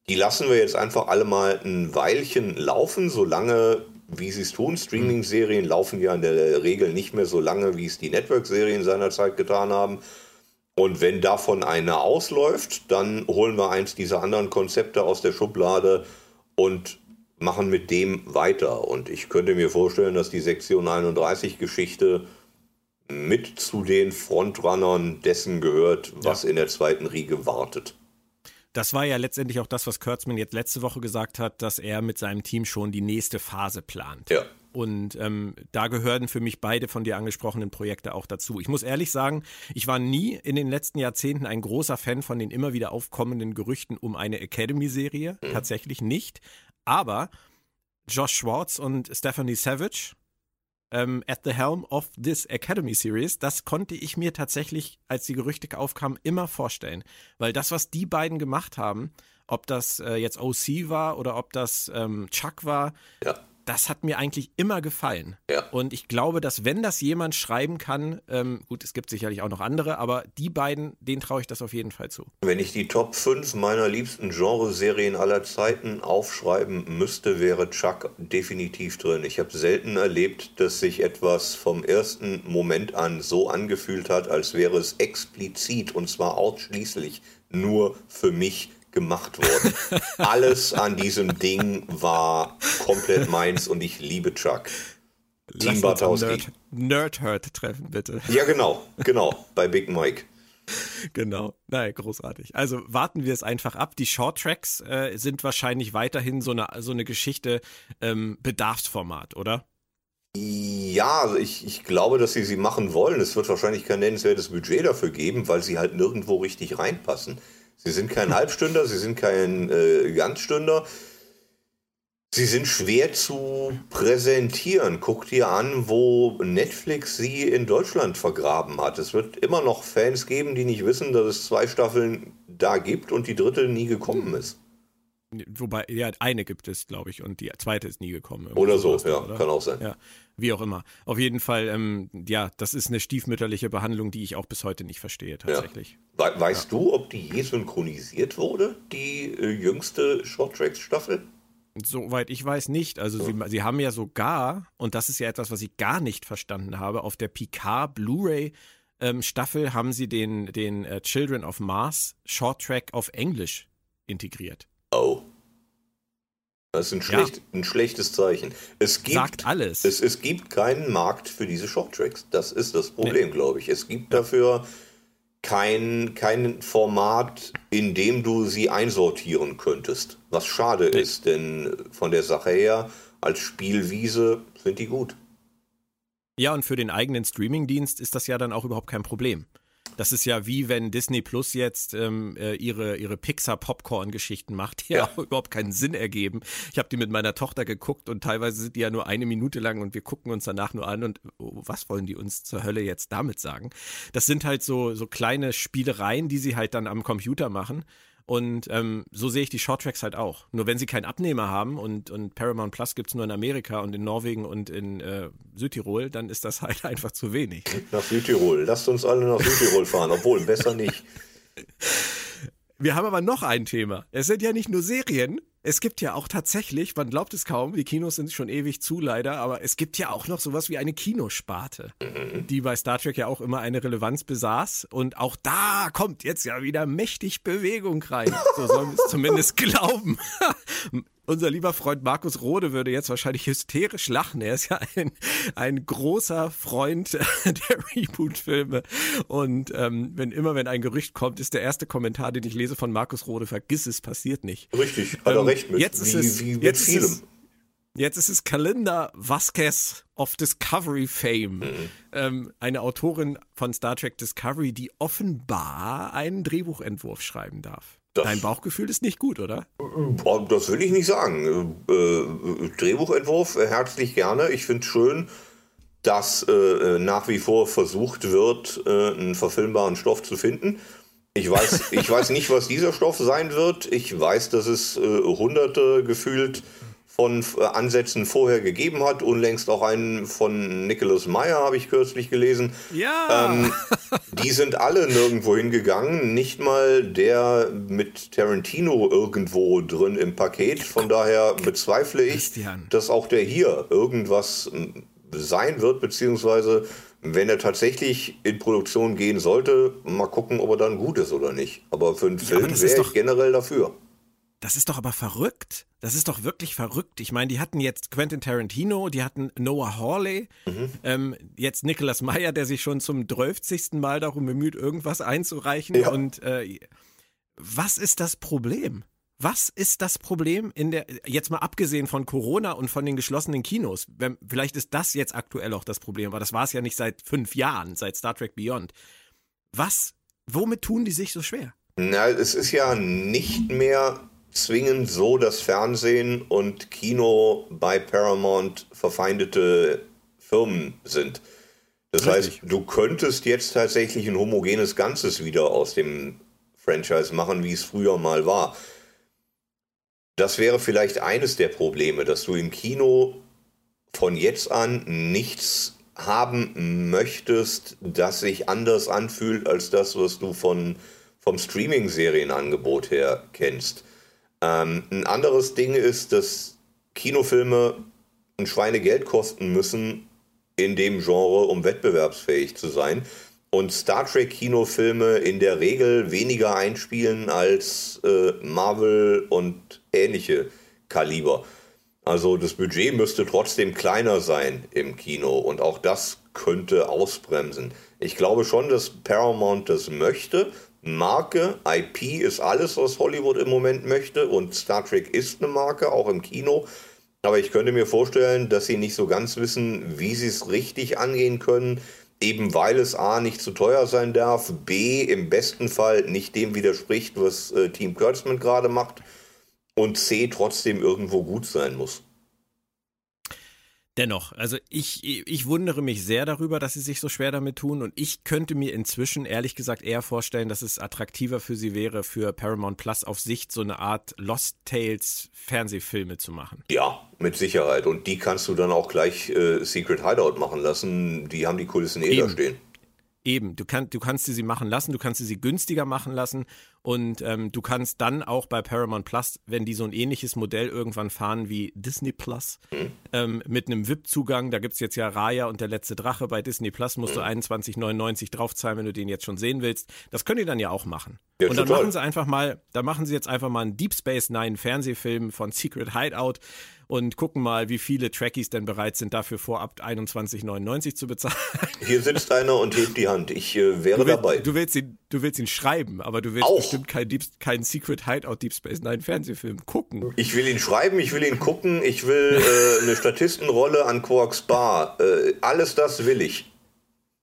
die lassen wir jetzt einfach alle mal ein Weilchen laufen, solange wie sie es tun. Streaming-Serien laufen ja in der Regel nicht mehr so lange, wie es die Network-Serien seinerzeit getan haben. Und wenn davon eine ausläuft, dann holen wir eins dieser anderen Konzepte aus der Schublade und machen mit dem weiter. Und ich könnte mir vorstellen, dass die Sektion 31 Geschichte mit zu den Frontrunnern dessen gehört, was ja. in der zweiten Riege wartet. Das war ja letztendlich auch das, was Kurtzman jetzt letzte Woche gesagt hat, dass er mit seinem Team schon die nächste Phase plant. Ja. Und ähm, da gehören für mich beide von dir angesprochenen Projekte auch dazu. Ich muss ehrlich sagen, ich war nie in den letzten Jahrzehnten ein großer Fan von den immer wieder aufkommenden Gerüchten um eine Academy-Serie. Mhm. Tatsächlich nicht. Aber Josh Schwartz und Stephanie Savage ähm, at the helm of this Academy Series, das konnte ich mir tatsächlich, als die Gerüchte aufkamen, immer vorstellen. Weil das, was die beiden gemacht haben, ob das äh, jetzt OC war oder ob das ähm, Chuck war, ja das hat mir eigentlich immer gefallen. Ja. Und ich glaube, dass wenn das jemand schreiben kann, ähm, gut, es gibt sicherlich auch noch andere, aber die beiden, denen traue ich das auf jeden Fall zu. Wenn ich die Top 5 meiner liebsten Genreserien aller Zeiten aufschreiben müsste, wäre Chuck definitiv drin. Ich habe selten erlebt, dass sich etwas vom ersten Moment an so angefühlt hat, als wäre es explizit und zwar ausschließlich nur für mich gemacht worden. [laughs] Alles an diesem Ding war komplett meins und ich liebe Chuck. Team Bartowski. Nerd, Nerd treffen, bitte. Ja, genau, genau, bei Big Mike. Genau, naja, großartig. Also warten wir es einfach ab. Die Short Tracks äh, sind wahrscheinlich weiterhin so eine, so eine Geschichte ähm, Bedarfsformat, oder? Ja, also ich, ich glaube, dass sie sie machen wollen. Es wird wahrscheinlich kein nennenswertes Budget dafür geben, weil sie halt nirgendwo richtig reinpassen. Sie sind kein Halbstünder, sie sind kein äh, Ganzstünder. Sie sind schwer zu präsentieren. Guck dir an, wo Netflix sie in Deutschland vergraben hat. Es wird immer noch Fans geben, die nicht wissen, dass es zwei Staffeln da gibt und die dritte nie gekommen ist. Wobei, ja, eine gibt es, glaube ich, und die zweite ist nie gekommen. Oder so, ja, oder? kann auch sein. Ja, wie auch immer. Auf jeden Fall, ähm, ja, das ist eine stiefmütterliche Behandlung, die ich auch bis heute nicht verstehe, tatsächlich. Ja. weißt ja. du, ob die je synchronisiert wurde, die äh, jüngste Short Tracks Staffel? Soweit ich weiß nicht. Also sie, sie haben ja sogar, und das ist ja etwas, was ich gar nicht verstanden habe, auf der Picard Blu-ray ähm, Staffel haben sie den, den äh, Children of Mars Short Track auf Englisch integriert. Oh. Das ist ein, schlecht, ja. ein schlechtes Zeichen. Es gibt, Sagt alles. Es, es gibt keinen Markt für diese Shorttracks. Das ist das Problem, nee. glaube ich. Es gibt dafür kein, kein Format, in dem du sie einsortieren könntest. Was schade nee. ist, denn von der Sache her, als Spielwiese sind die gut. Ja, und für den eigenen Streamingdienst ist das ja dann auch überhaupt kein Problem. Das ist ja wie wenn Disney Plus jetzt ähm, äh, ihre, ihre Pixar-Popcorn-Geschichten macht, die ja. auch überhaupt keinen Sinn ergeben. Ich habe die mit meiner Tochter geguckt und teilweise sind die ja nur eine Minute lang und wir gucken uns danach nur an und oh, was wollen die uns zur Hölle jetzt damit sagen? Das sind halt so, so kleine Spielereien, die sie halt dann am Computer machen und ähm, so sehe ich die Shorttracks halt auch. Nur wenn sie keinen Abnehmer haben und, und Paramount Plus gibt es nur in Amerika und in Norwegen und in äh, Südtirol, dann ist das halt [laughs] einfach zu wenig. Nach Südtirol. Lasst uns alle nach Südtirol fahren, obwohl besser nicht. Wir haben aber noch ein Thema. Es sind ja nicht nur Serien, es gibt ja auch tatsächlich, man glaubt es kaum, die Kinos sind schon ewig zu leider, aber es gibt ja auch noch sowas wie eine Kinosparte, mhm. die bei Star Trek ja auch immer eine Relevanz besaß. Und auch da kommt jetzt ja wieder mächtig Bewegung rein. So sollen wir es zumindest [laughs] glauben. [laughs] Unser lieber Freund Markus Rode würde jetzt wahrscheinlich hysterisch lachen. Er ist ja ein, ein großer Freund [laughs] der Reboot-Filme. Und ähm, wenn immer, wenn ein Gerücht kommt, ist der erste Kommentar, den ich lese von Markus Rode, vergiss es, passiert nicht. Richtig, hat er ähm, recht mit. Jetzt ist wie, es, wie jetzt vielem. Ist es, Jetzt ist es Kalinda Vasquez of Discovery Fame, mhm. ähm, eine Autorin von Star Trek Discovery, die offenbar einen Drehbuchentwurf schreiben darf. Das, Dein Bauchgefühl ist nicht gut, oder? Das will ich nicht sagen. Äh, Drehbuchentwurf äh, herzlich gerne. Ich finde es schön, dass äh, nach wie vor versucht wird, äh, einen verfilmbaren Stoff zu finden. Ich weiß, ich weiß nicht, was dieser Stoff sein wird. Ich weiß, dass es äh, hunderte gefühlt von äh, Ansätzen vorher gegeben hat. Unlängst auch einen von Nicholas Meyer habe ich kürzlich gelesen. Ja. Ähm, die sind alle nirgendwo hingegangen. Nicht mal der mit Tarantino irgendwo drin im Paket. Von daher bezweifle ich, dass auch der hier irgendwas sein wird, beziehungsweise wenn er tatsächlich in Produktion gehen sollte, mal gucken, ob er dann gut ist oder nicht. Aber für einen ja, Film wäre ich generell dafür. Das ist doch aber verrückt. Das ist doch wirklich verrückt. Ich meine, die hatten jetzt Quentin Tarantino, die hatten Noah Hawley, mhm. ähm, jetzt Nicholas Meyer, der sich schon zum 12. Mal darum bemüht, irgendwas einzureichen. Ja. Und äh, was ist das Problem? Was ist das Problem in der, jetzt mal abgesehen von Corona und von den geschlossenen Kinos? Vielleicht ist das jetzt aktuell auch das Problem, aber das war es ja nicht seit fünf Jahren, seit Star Trek Beyond. Was, womit tun die sich so schwer? Na, es ist ja nicht mehr zwingend so, dass Fernsehen und Kino bei Paramount verfeindete Firmen sind. Das Richtig. heißt, du könntest jetzt tatsächlich ein homogenes Ganzes wieder aus dem Franchise machen, wie es früher mal war. Das wäre vielleicht eines der Probleme, dass du im Kino von jetzt an nichts haben möchtest, das sich anders anfühlt als das, was du von, vom Streaming-Serienangebot her kennst. Ähm, ein anderes Ding ist, dass Kinofilme ein Schweinegeld kosten müssen in dem Genre, um wettbewerbsfähig zu sein. Und Star Trek Kinofilme in der Regel weniger einspielen als äh, Marvel und ähnliche Kaliber. Also das Budget müsste trotzdem kleiner sein im Kino und auch das könnte ausbremsen. Ich glaube schon, dass Paramount das möchte, Marke, IP ist alles, was Hollywood im Moment möchte und Star Trek ist eine Marke, auch im Kino. Aber ich könnte mir vorstellen, dass sie nicht so ganz wissen, wie sie es richtig angehen können, eben weil es A nicht zu teuer sein darf, B im besten Fall nicht dem widerspricht, was äh, Team Kurtzman gerade macht und C trotzdem irgendwo gut sein muss. Dennoch, also ich, ich wundere mich sehr darüber, dass sie sich so schwer damit tun und ich könnte mir inzwischen ehrlich gesagt eher vorstellen, dass es attraktiver für sie wäre, für Paramount Plus auf Sicht so eine Art Lost Tales Fernsehfilme zu machen. Ja, mit Sicherheit. Und die kannst du dann auch gleich äh, Secret Hideout machen lassen. Die haben die Kulissen eh da stehen. Eben, du, kann, du kannst sie machen lassen, du kannst sie günstiger machen lassen und ähm, du kannst dann auch bei Paramount Plus, wenn die so ein ähnliches Modell irgendwann fahren wie Disney Plus, mhm. ähm, mit einem VIP-Zugang, da gibt es jetzt ja Raya und der letzte Drache, bei Disney Plus musst mhm. du 21,99 draufzahlen, wenn du den jetzt schon sehen willst. Das können die dann ja auch machen. Ja, und dann total. machen sie einfach mal, da machen sie jetzt einfach mal einen Deep Space Nine Fernsehfilm von Secret Hideout und gucken mal, wie viele Trekkies denn bereit sind, dafür vorab 21,99 zu bezahlen. Hier sitzt einer und hebt die Hand. Ich äh, wäre du willst, dabei. Du willst, ihn, du willst ihn schreiben, aber du willst Auch. Bestimmt keinen kein Secret Hideout Deep Space Nine Fernsehfilm gucken. Ich will ihn schreiben, ich will ihn gucken, ich will äh, eine Statistenrolle an Quarks Bar. Äh, alles das will ich.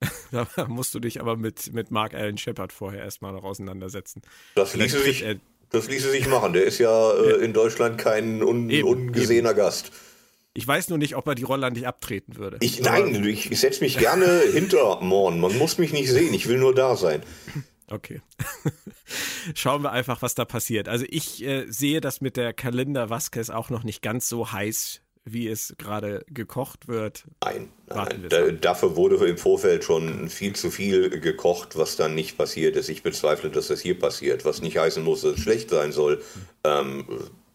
[laughs] da musst du dich aber mit, mit Mark Allen Shepard vorher erstmal noch auseinandersetzen. Das ließe sich, das ließe sich machen. Der ist ja äh, in Deutschland kein un eben, ungesehener eben. Gast. Ich weiß nur nicht, ob er die Rolle an dich abtreten würde. Ich, nein, ich, ich setze mich gerne hinter Morn. Man muss mich nicht sehen, ich will nur da sein. [laughs] Okay. [laughs] Schauen wir einfach, was da passiert. Also ich äh, sehe das mit der Kalender Vasquez auch noch nicht ganz so heiß wie es gerade gekocht wird. Nein, nein, da, dafür wurde im Vorfeld schon viel zu viel gekocht, was dann nicht passiert ist. Ich bezweifle, dass das hier passiert, was nicht heißen muss, dass es schlecht sein soll. Ähm,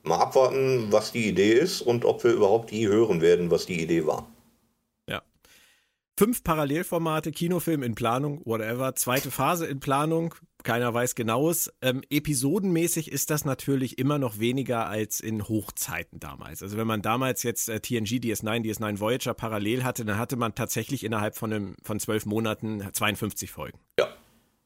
mal abwarten, was die Idee ist und ob wir überhaupt je hören werden, was die Idee war. Fünf Parallelformate, Kinofilm in Planung, whatever. Zweite Phase in Planung keiner weiß genaues. Ähm, episodenmäßig ist das natürlich immer noch weniger als in Hochzeiten damals. Also wenn man damals jetzt äh, TNG, DS9, DS9 Voyager parallel hatte, dann hatte man tatsächlich innerhalb von, einem, von zwölf Monaten 52 Folgen. Ja.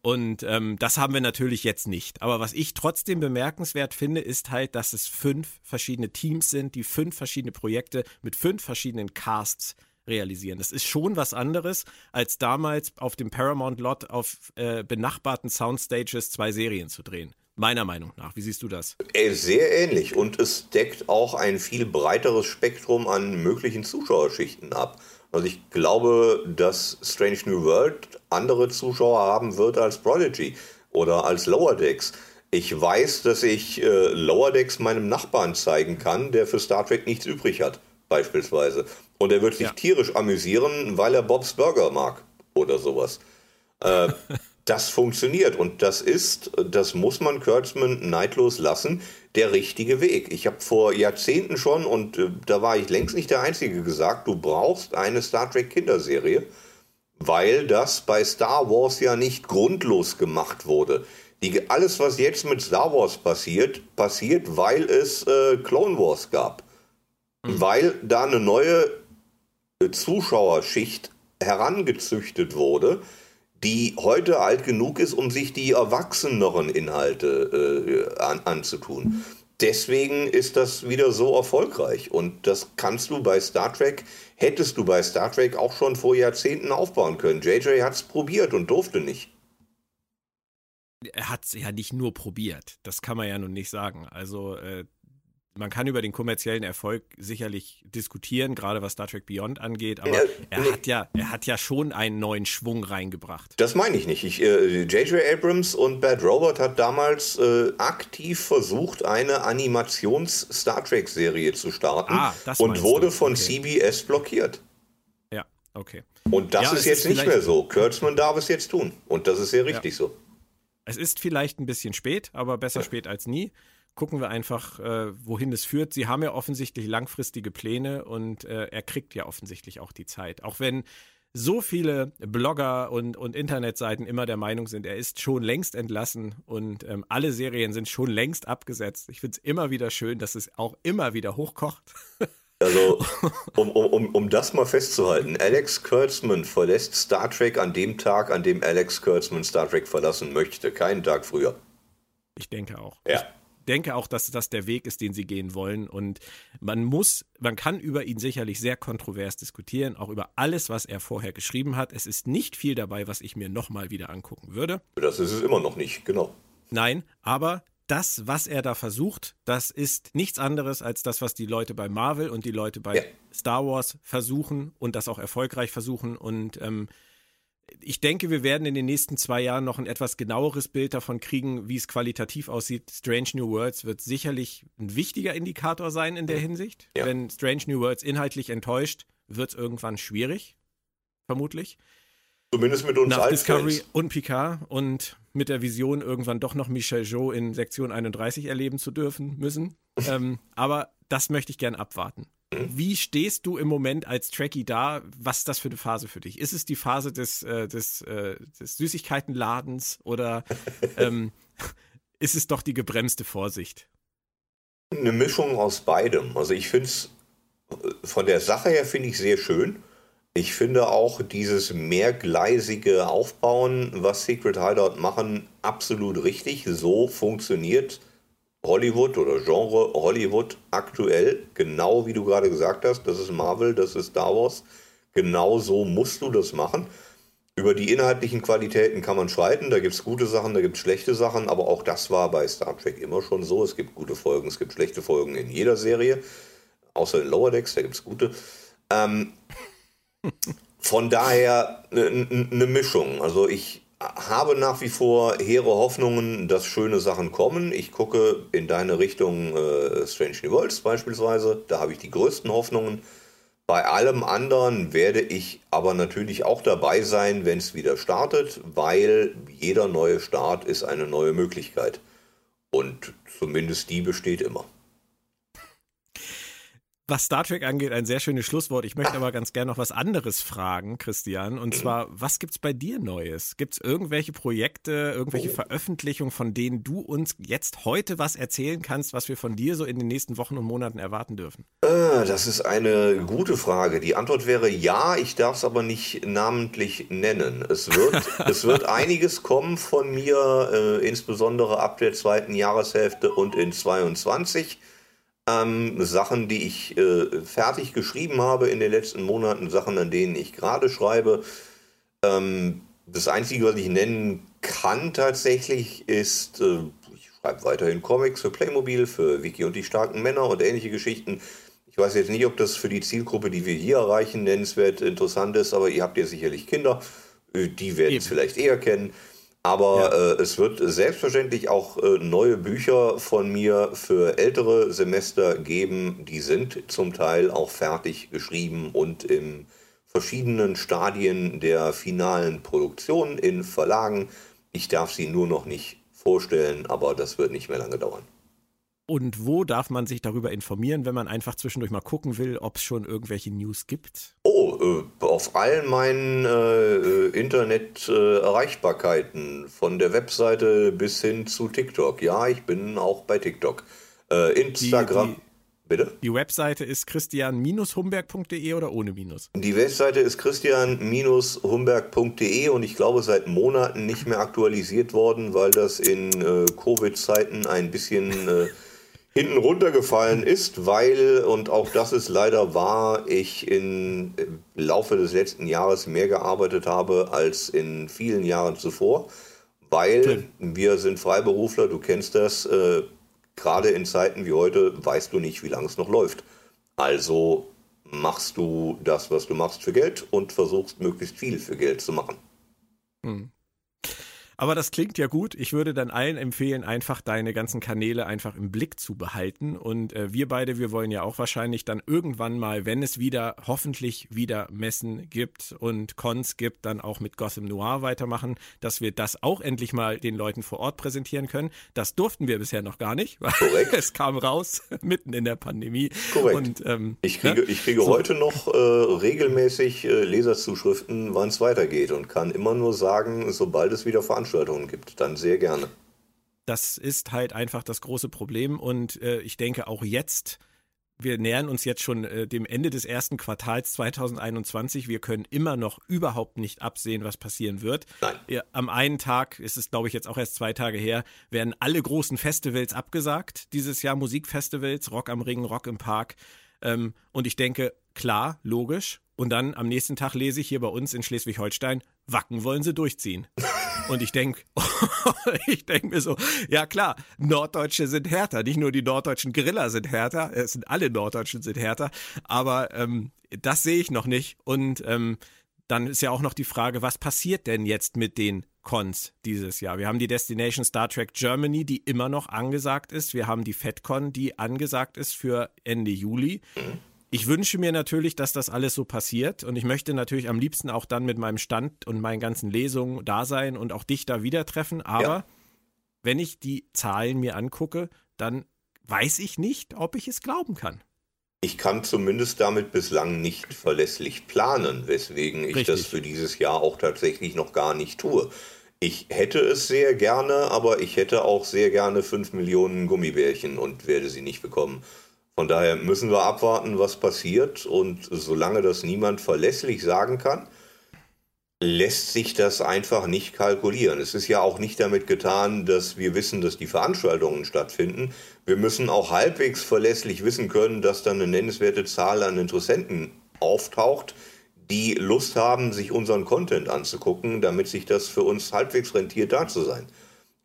Und ähm, das haben wir natürlich jetzt nicht. Aber was ich trotzdem bemerkenswert finde, ist halt, dass es fünf verschiedene Teams sind, die fünf verschiedene Projekte mit fünf verschiedenen Casts realisieren. Das ist schon was anderes, als damals auf dem Paramount-Lot auf äh, benachbarten Soundstages zwei Serien zu drehen. Meiner Meinung nach. Wie siehst du das? Sehr ähnlich. Und es deckt auch ein viel breiteres Spektrum an möglichen Zuschauerschichten ab. Also ich glaube, dass Strange New World andere Zuschauer haben wird als Prodigy oder als Lower Decks. Ich weiß, dass ich äh, Lower Decks meinem Nachbarn zeigen kann, der für Star Trek nichts übrig hat, beispielsweise. Und er wird sich ja. tierisch amüsieren, weil er Bobs Burger mag oder sowas. Äh, [laughs] das funktioniert. Und das ist, das muss man Kurtzman neidlos lassen, der richtige Weg. Ich habe vor Jahrzehnten schon, und äh, da war ich längst nicht der Einzige, gesagt, du brauchst eine Star Trek Kinderserie, weil das bei Star Wars ja nicht grundlos gemacht wurde. Die, alles, was jetzt mit Star Wars passiert, passiert, weil es äh, Clone Wars gab. Mhm. Weil da eine neue Zuschauerschicht herangezüchtet wurde, die heute alt genug ist, um sich die erwachseneren Inhalte äh, an, anzutun. Deswegen ist das wieder so erfolgreich. Und das kannst du bei Star Trek, hättest du bei Star Trek auch schon vor Jahrzehnten aufbauen können. JJ hat es probiert und durfte nicht. Er hat es ja nicht nur probiert. Das kann man ja nun nicht sagen. Also äh, man kann über den kommerziellen Erfolg sicherlich diskutieren, gerade was Star Trek Beyond angeht, aber ja, er nee. hat ja, er hat ja schon einen neuen Schwung reingebracht. Das meine ich nicht. J.J. Äh, Abrams und Bad Robot hat damals äh, aktiv versucht, eine Animations-Star Trek-Serie zu starten ah, und wurde du. von okay. CBS blockiert. Ja, okay. Und das ja, ist jetzt ist nicht mehr so. Kurtzman darf es jetzt tun. Und das ist sehr richtig ja. so. Es ist vielleicht ein bisschen spät, aber besser ja. spät als nie gucken wir einfach, äh, wohin es führt. Sie haben ja offensichtlich langfristige Pläne und äh, er kriegt ja offensichtlich auch die Zeit. Auch wenn so viele Blogger und, und Internetseiten immer der Meinung sind, er ist schon längst entlassen und ähm, alle Serien sind schon längst abgesetzt. Ich finde es immer wieder schön, dass es auch immer wieder hochkocht. [laughs] Also, um, um, um das mal festzuhalten, Alex Kurtzman verlässt Star Trek an dem Tag, an dem Alex Kurtzman Star Trek verlassen möchte, keinen Tag früher. Ich denke auch. Ja. Ich denke auch, dass das der Weg ist, den sie gehen wollen. Und man muss, man kann über ihn sicherlich sehr kontrovers diskutieren, auch über alles, was er vorher geschrieben hat. Es ist nicht viel dabei, was ich mir nochmal wieder angucken würde. Das ist es immer noch nicht, genau. Nein, aber das, was er da versucht, das ist nichts anderes als das, was die Leute bei Marvel und die Leute bei ja. Star Wars versuchen und das auch erfolgreich versuchen. Und ähm, ich denke, wir werden in den nächsten zwei Jahren noch ein etwas genaueres Bild davon kriegen, wie es qualitativ aussieht. Strange New Worlds wird sicherlich ein wichtiger Indikator sein in der Hinsicht. Ja. Wenn Strange New Worlds inhaltlich enttäuscht, wird es irgendwann schwierig, vermutlich. Zumindest mit uns Nach Discovery und Picard und mit der Vision, irgendwann doch noch Michel Jo in Sektion 31 erleben zu dürfen müssen. [laughs] ähm, aber das möchte ich gern abwarten. Wie stehst du im Moment als Trekkie da? Was ist das für eine Phase für dich? Ist es die Phase des, äh, des, äh, des Süßigkeitenladens oder [laughs] ähm, ist es doch die gebremste Vorsicht? Eine Mischung aus beidem. Also ich finde es von der Sache her finde ich sehr schön. Ich finde auch dieses mehrgleisige Aufbauen, was Secret Hideout machen, absolut richtig. So funktioniert Hollywood oder Genre Hollywood aktuell, genau wie du gerade gesagt hast, das ist Marvel, das ist Star Wars, genau so musst du das machen. Über die inhaltlichen Qualitäten kann man streiten, da gibt es gute Sachen, da gibt es schlechte Sachen, aber auch das war bei Star Trek immer schon so. Es gibt gute Folgen, es gibt schlechte Folgen in jeder Serie, außer in Lower Decks, da gibt es gute. Ähm, [laughs] von daher eine ne Mischung. Also ich habe nach wie vor hehre Hoffnungen, dass schöne Sachen kommen. Ich gucke in deine Richtung äh, Strange New Worlds beispielsweise. Da habe ich die größten Hoffnungen. Bei allem anderen werde ich aber natürlich auch dabei sein, wenn es wieder startet, weil jeder neue Start ist eine neue Möglichkeit. Und zumindest die besteht immer was Star Trek angeht, ein sehr schönes Schlusswort. Ich möchte aber ganz gerne noch was anderes fragen, Christian. Und zwar, was gibt es bei dir Neues? Gibt es irgendwelche Projekte, irgendwelche oh. Veröffentlichungen, von denen du uns jetzt heute was erzählen kannst, was wir von dir so in den nächsten Wochen und Monaten erwarten dürfen? Äh, das ist eine gute Frage. Die Antwort wäre ja, ich darf es aber nicht namentlich nennen. Es wird, [laughs] es wird einiges kommen von mir, äh, insbesondere ab der zweiten Jahreshälfte und in 22. Ähm, Sachen, die ich äh, fertig geschrieben habe in den letzten Monaten, Sachen, an denen ich gerade schreibe. Ähm, das Einzige, was ich nennen kann tatsächlich, ist, äh, ich schreibe weiterhin Comics für Playmobil, für Wiki und die starken Männer und ähnliche Geschichten. Ich weiß jetzt nicht, ob das für die Zielgruppe, die wir hier erreichen, nennenswert interessant ist, aber ihr habt ja sicherlich Kinder, äh, die werden es vielleicht eher kennen. Aber ja. äh, es wird selbstverständlich auch äh, neue Bücher von mir für ältere Semester geben. Die sind zum Teil auch fertig geschrieben und in verschiedenen Stadien der finalen Produktion in Verlagen. Ich darf sie nur noch nicht vorstellen, aber das wird nicht mehr lange dauern. Und wo darf man sich darüber informieren, wenn man einfach zwischendurch mal gucken will, ob es schon irgendwelche News gibt? Oh, äh, auf allen meinen äh, Internet-Erreichbarkeiten, äh, von der Webseite bis hin zu TikTok. Ja, ich bin auch bei TikTok. Äh, Instagram. Die, die, Bitte? Die Webseite ist christian-humberg.de oder ohne Minus? Die Webseite ist christian-humberg.de und ich glaube seit Monaten nicht mehr aktualisiert worden, weil das in äh, Covid-Zeiten ein bisschen äh, hinten runtergefallen ist, weil, und auch das ist leider wahr, ich im Laufe des letzten Jahres mehr gearbeitet habe als in vielen Jahren zuvor, weil wir sind Freiberufler, du kennst das, äh, gerade in Zeiten wie heute weißt du nicht, wie lange es noch läuft. Also machst du das, was du machst für Geld und versuchst möglichst viel für Geld zu machen. Hm. Aber das klingt ja gut. Ich würde dann allen empfehlen, einfach deine ganzen Kanäle einfach im Blick zu behalten. Und äh, wir beide, wir wollen ja auch wahrscheinlich dann irgendwann mal, wenn es wieder, hoffentlich wieder Messen gibt und Cons gibt, dann auch mit Gotham Noir weitermachen, dass wir das auch endlich mal den Leuten vor Ort präsentieren können. Das durften wir bisher noch gar nicht, weil Korrekt. [laughs] es kam raus [laughs] mitten in der Pandemie. Korrekt. Und, ähm, ich kriege, ne? ich kriege so. heute noch äh, regelmäßig äh, Leserzuschriften, wann es weitergeht und kann immer nur sagen, sobald es wieder veranstaltet Veranstaltungen gibt, dann sehr gerne. Das ist halt einfach das große Problem und äh, ich denke auch jetzt, wir nähern uns jetzt schon äh, dem Ende des ersten Quartals 2021. Wir können immer noch überhaupt nicht absehen, was passieren wird. Nein. Am einen Tag, ist es glaube ich jetzt auch erst zwei Tage her, werden alle großen Festivals abgesagt. Dieses Jahr Musikfestivals, Rock am Ring, Rock im Park. Ähm, und ich denke, klar, logisch. Und dann am nächsten Tag lese ich hier bei uns in Schleswig-Holstein, Wacken wollen sie durchziehen. [laughs] Und ich denke, [laughs] ich denke mir so, ja klar, Norddeutsche sind härter. Nicht nur die norddeutschen Griller sind härter, es sind alle Norddeutschen sind härter, aber ähm, das sehe ich noch nicht. Und ähm, dann ist ja auch noch die Frage, was passiert denn jetzt mit den Cons dieses Jahr? Wir haben die Destination Star Trek Germany, die immer noch angesagt ist. Wir haben die FedCon, die angesagt ist für Ende Juli. Ich wünsche mir natürlich, dass das alles so passiert und ich möchte natürlich am liebsten auch dann mit meinem Stand und meinen ganzen Lesungen da sein und auch dich da wieder treffen. Aber ja. wenn ich die Zahlen mir angucke, dann weiß ich nicht, ob ich es glauben kann. Ich kann zumindest damit bislang nicht verlässlich planen, weswegen ich Richtig. das für dieses Jahr auch tatsächlich noch gar nicht tue. Ich hätte es sehr gerne, aber ich hätte auch sehr gerne 5 Millionen Gummibärchen und werde sie nicht bekommen. Von daher müssen wir abwarten, was passiert. Und solange das niemand verlässlich sagen kann, lässt sich das einfach nicht kalkulieren. Es ist ja auch nicht damit getan, dass wir wissen, dass die Veranstaltungen stattfinden. Wir müssen auch halbwegs verlässlich wissen können, dass dann eine nennenswerte Zahl an Interessenten auftaucht, die Lust haben, sich unseren Content anzugucken, damit sich das für uns halbwegs rentiert, da zu sein.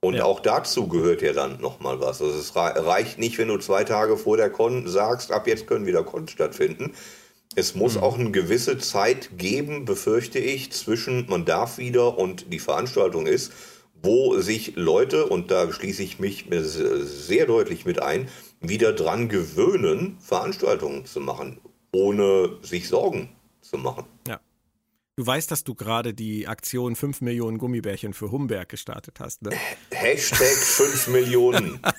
Und ja. auch dazu gehört ja dann nochmal was. Also es reicht nicht, wenn du zwei Tage vor der Con sagst, ab jetzt können wieder Con stattfinden. Es muss mhm. auch eine gewisse Zeit geben, befürchte ich, zwischen man darf wieder und die Veranstaltung ist, wo sich Leute, und da schließe ich mich sehr deutlich mit ein, wieder dran gewöhnen, Veranstaltungen zu machen, ohne sich Sorgen zu machen. Ja. Du weißt, dass du gerade die Aktion 5 Millionen Gummibärchen für Humberg gestartet hast, ne? Hashtag 5 Millionen. [laughs]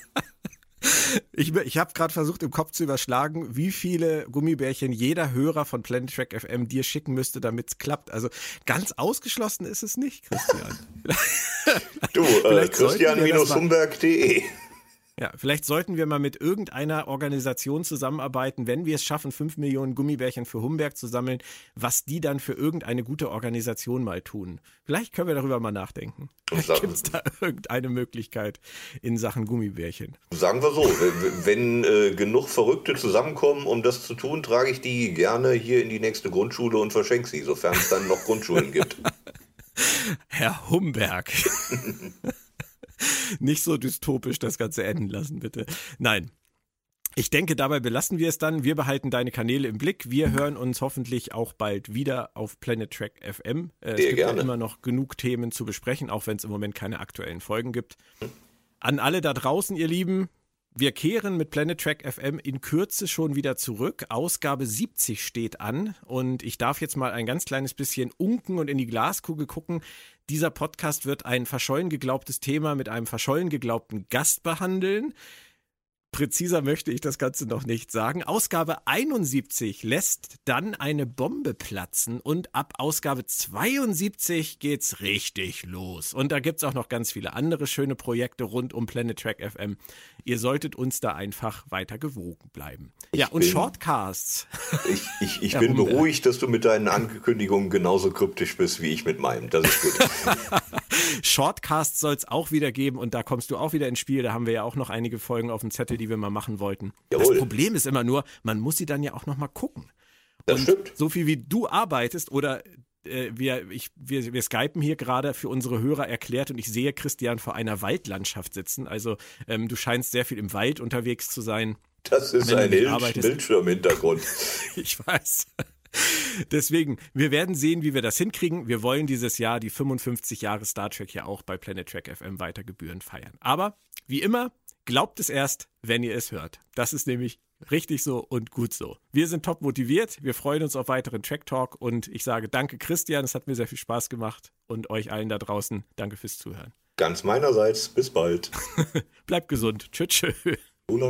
Ich, ich habe gerade versucht, im Kopf zu überschlagen, wie viele Gummibärchen jeder Hörer von Planet Track FM dir schicken müsste, damit es klappt. Also ganz ausgeschlossen ist es nicht, Christian. du, äh, [laughs] Christian-Humberg.de. Ja, vielleicht sollten wir mal mit irgendeiner Organisation zusammenarbeiten, wenn wir es schaffen, fünf Millionen Gummibärchen für Humberg zu sammeln, was die dann für irgendeine gute Organisation mal tun. Vielleicht können wir darüber mal nachdenken. Gibt es da irgendeine Möglichkeit in Sachen Gummibärchen? Sagen wir so, wenn, wenn äh, genug Verrückte zusammenkommen, um das zu tun, trage ich die gerne hier in die nächste Grundschule und verschenke sie, sofern es dann noch Grundschulen gibt. [laughs] Herr Humberg. [laughs] [laughs] nicht so dystopisch das Ganze enden lassen, bitte. Nein. Ich denke, dabei belassen wir es dann. Wir behalten deine Kanäle im Blick. Wir hören uns hoffentlich auch bald wieder auf Planet Track FM. Äh, es gibt gerne. ja immer noch genug Themen zu besprechen, auch wenn es im Moment keine aktuellen Folgen gibt. An alle da draußen, ihr Lieben, Wir kehren mit Planet Track FM in Kürze schon wieder zurück. Ausgabe 70 steht an und ich darf jetzt mal ein ganz kleines bisschen unken und in die Glaskugel gucken. Dieser Podcast wird ein verschollen geglaubtes Thema mit einem verschollen geglaubten Gast behandeln. Präziser möchte ich das Ganze noch nicht sagen. Ausgabe 71 lässt dann eine Bombe platzen und ab Ausgabe 72 geht's richtig los. Und da gibt's auch noch ganz viele andere schöne Projekte rund um Planet Track FM. Ihr solltet uns da einfach weiter gewogen bleiben. Ich ja, und bin, Shortcasts. Ich, ich, ich [laughs] bin beruhigt, dass du mit deinen Ankündigungen genauso kryptisch bist wie ich mit meinem. Das ist gut. [laughs] Shortcasts soll es auch wieder geben und da kommst du auch wieder ins Spiel. Da haben wir ja auch noch einige Folgen auf dem Zettel, die wir mal machen wollten. Jawohl. Das Problem ist immer nur, man muss sie dann ja auch noch mal gucken. Das und stimmt. So viel wie du arbeitest oder äh, wir, ich, wir, wir skypen hier gerade für unsere Hörer erklärt und ich sehe Christian vor einer Waldlandschaft sitzen. Also ähm, du scheinst sehr viel im Wald unterwegs zu sein. Das ist ein Bildschirmhintergrund. [laughs] ich weiß. [laughs] Deswegen, wir werden sehen, wie wir das hinkriegen. Wir wollen dieses Jahr die 55 Jahre Star Trek ja auch bei Planet Trek FM weiter gebührend feiern. Aber wie immer, glaubt es erst, wenn ihr es hört. Das ist nämlich richtig so und gut so. Wir sind top motiviert. Wir freuen uns auf weiteren Track Talk und ich sage danke Christian, es hat mir sehr viel Spaß gemacht und euch allen da draußen danke fürs Zuhören. Ganz meinerseits, bis bald. [laughs] Bleibt gesund. Tschüss. tschüss. Und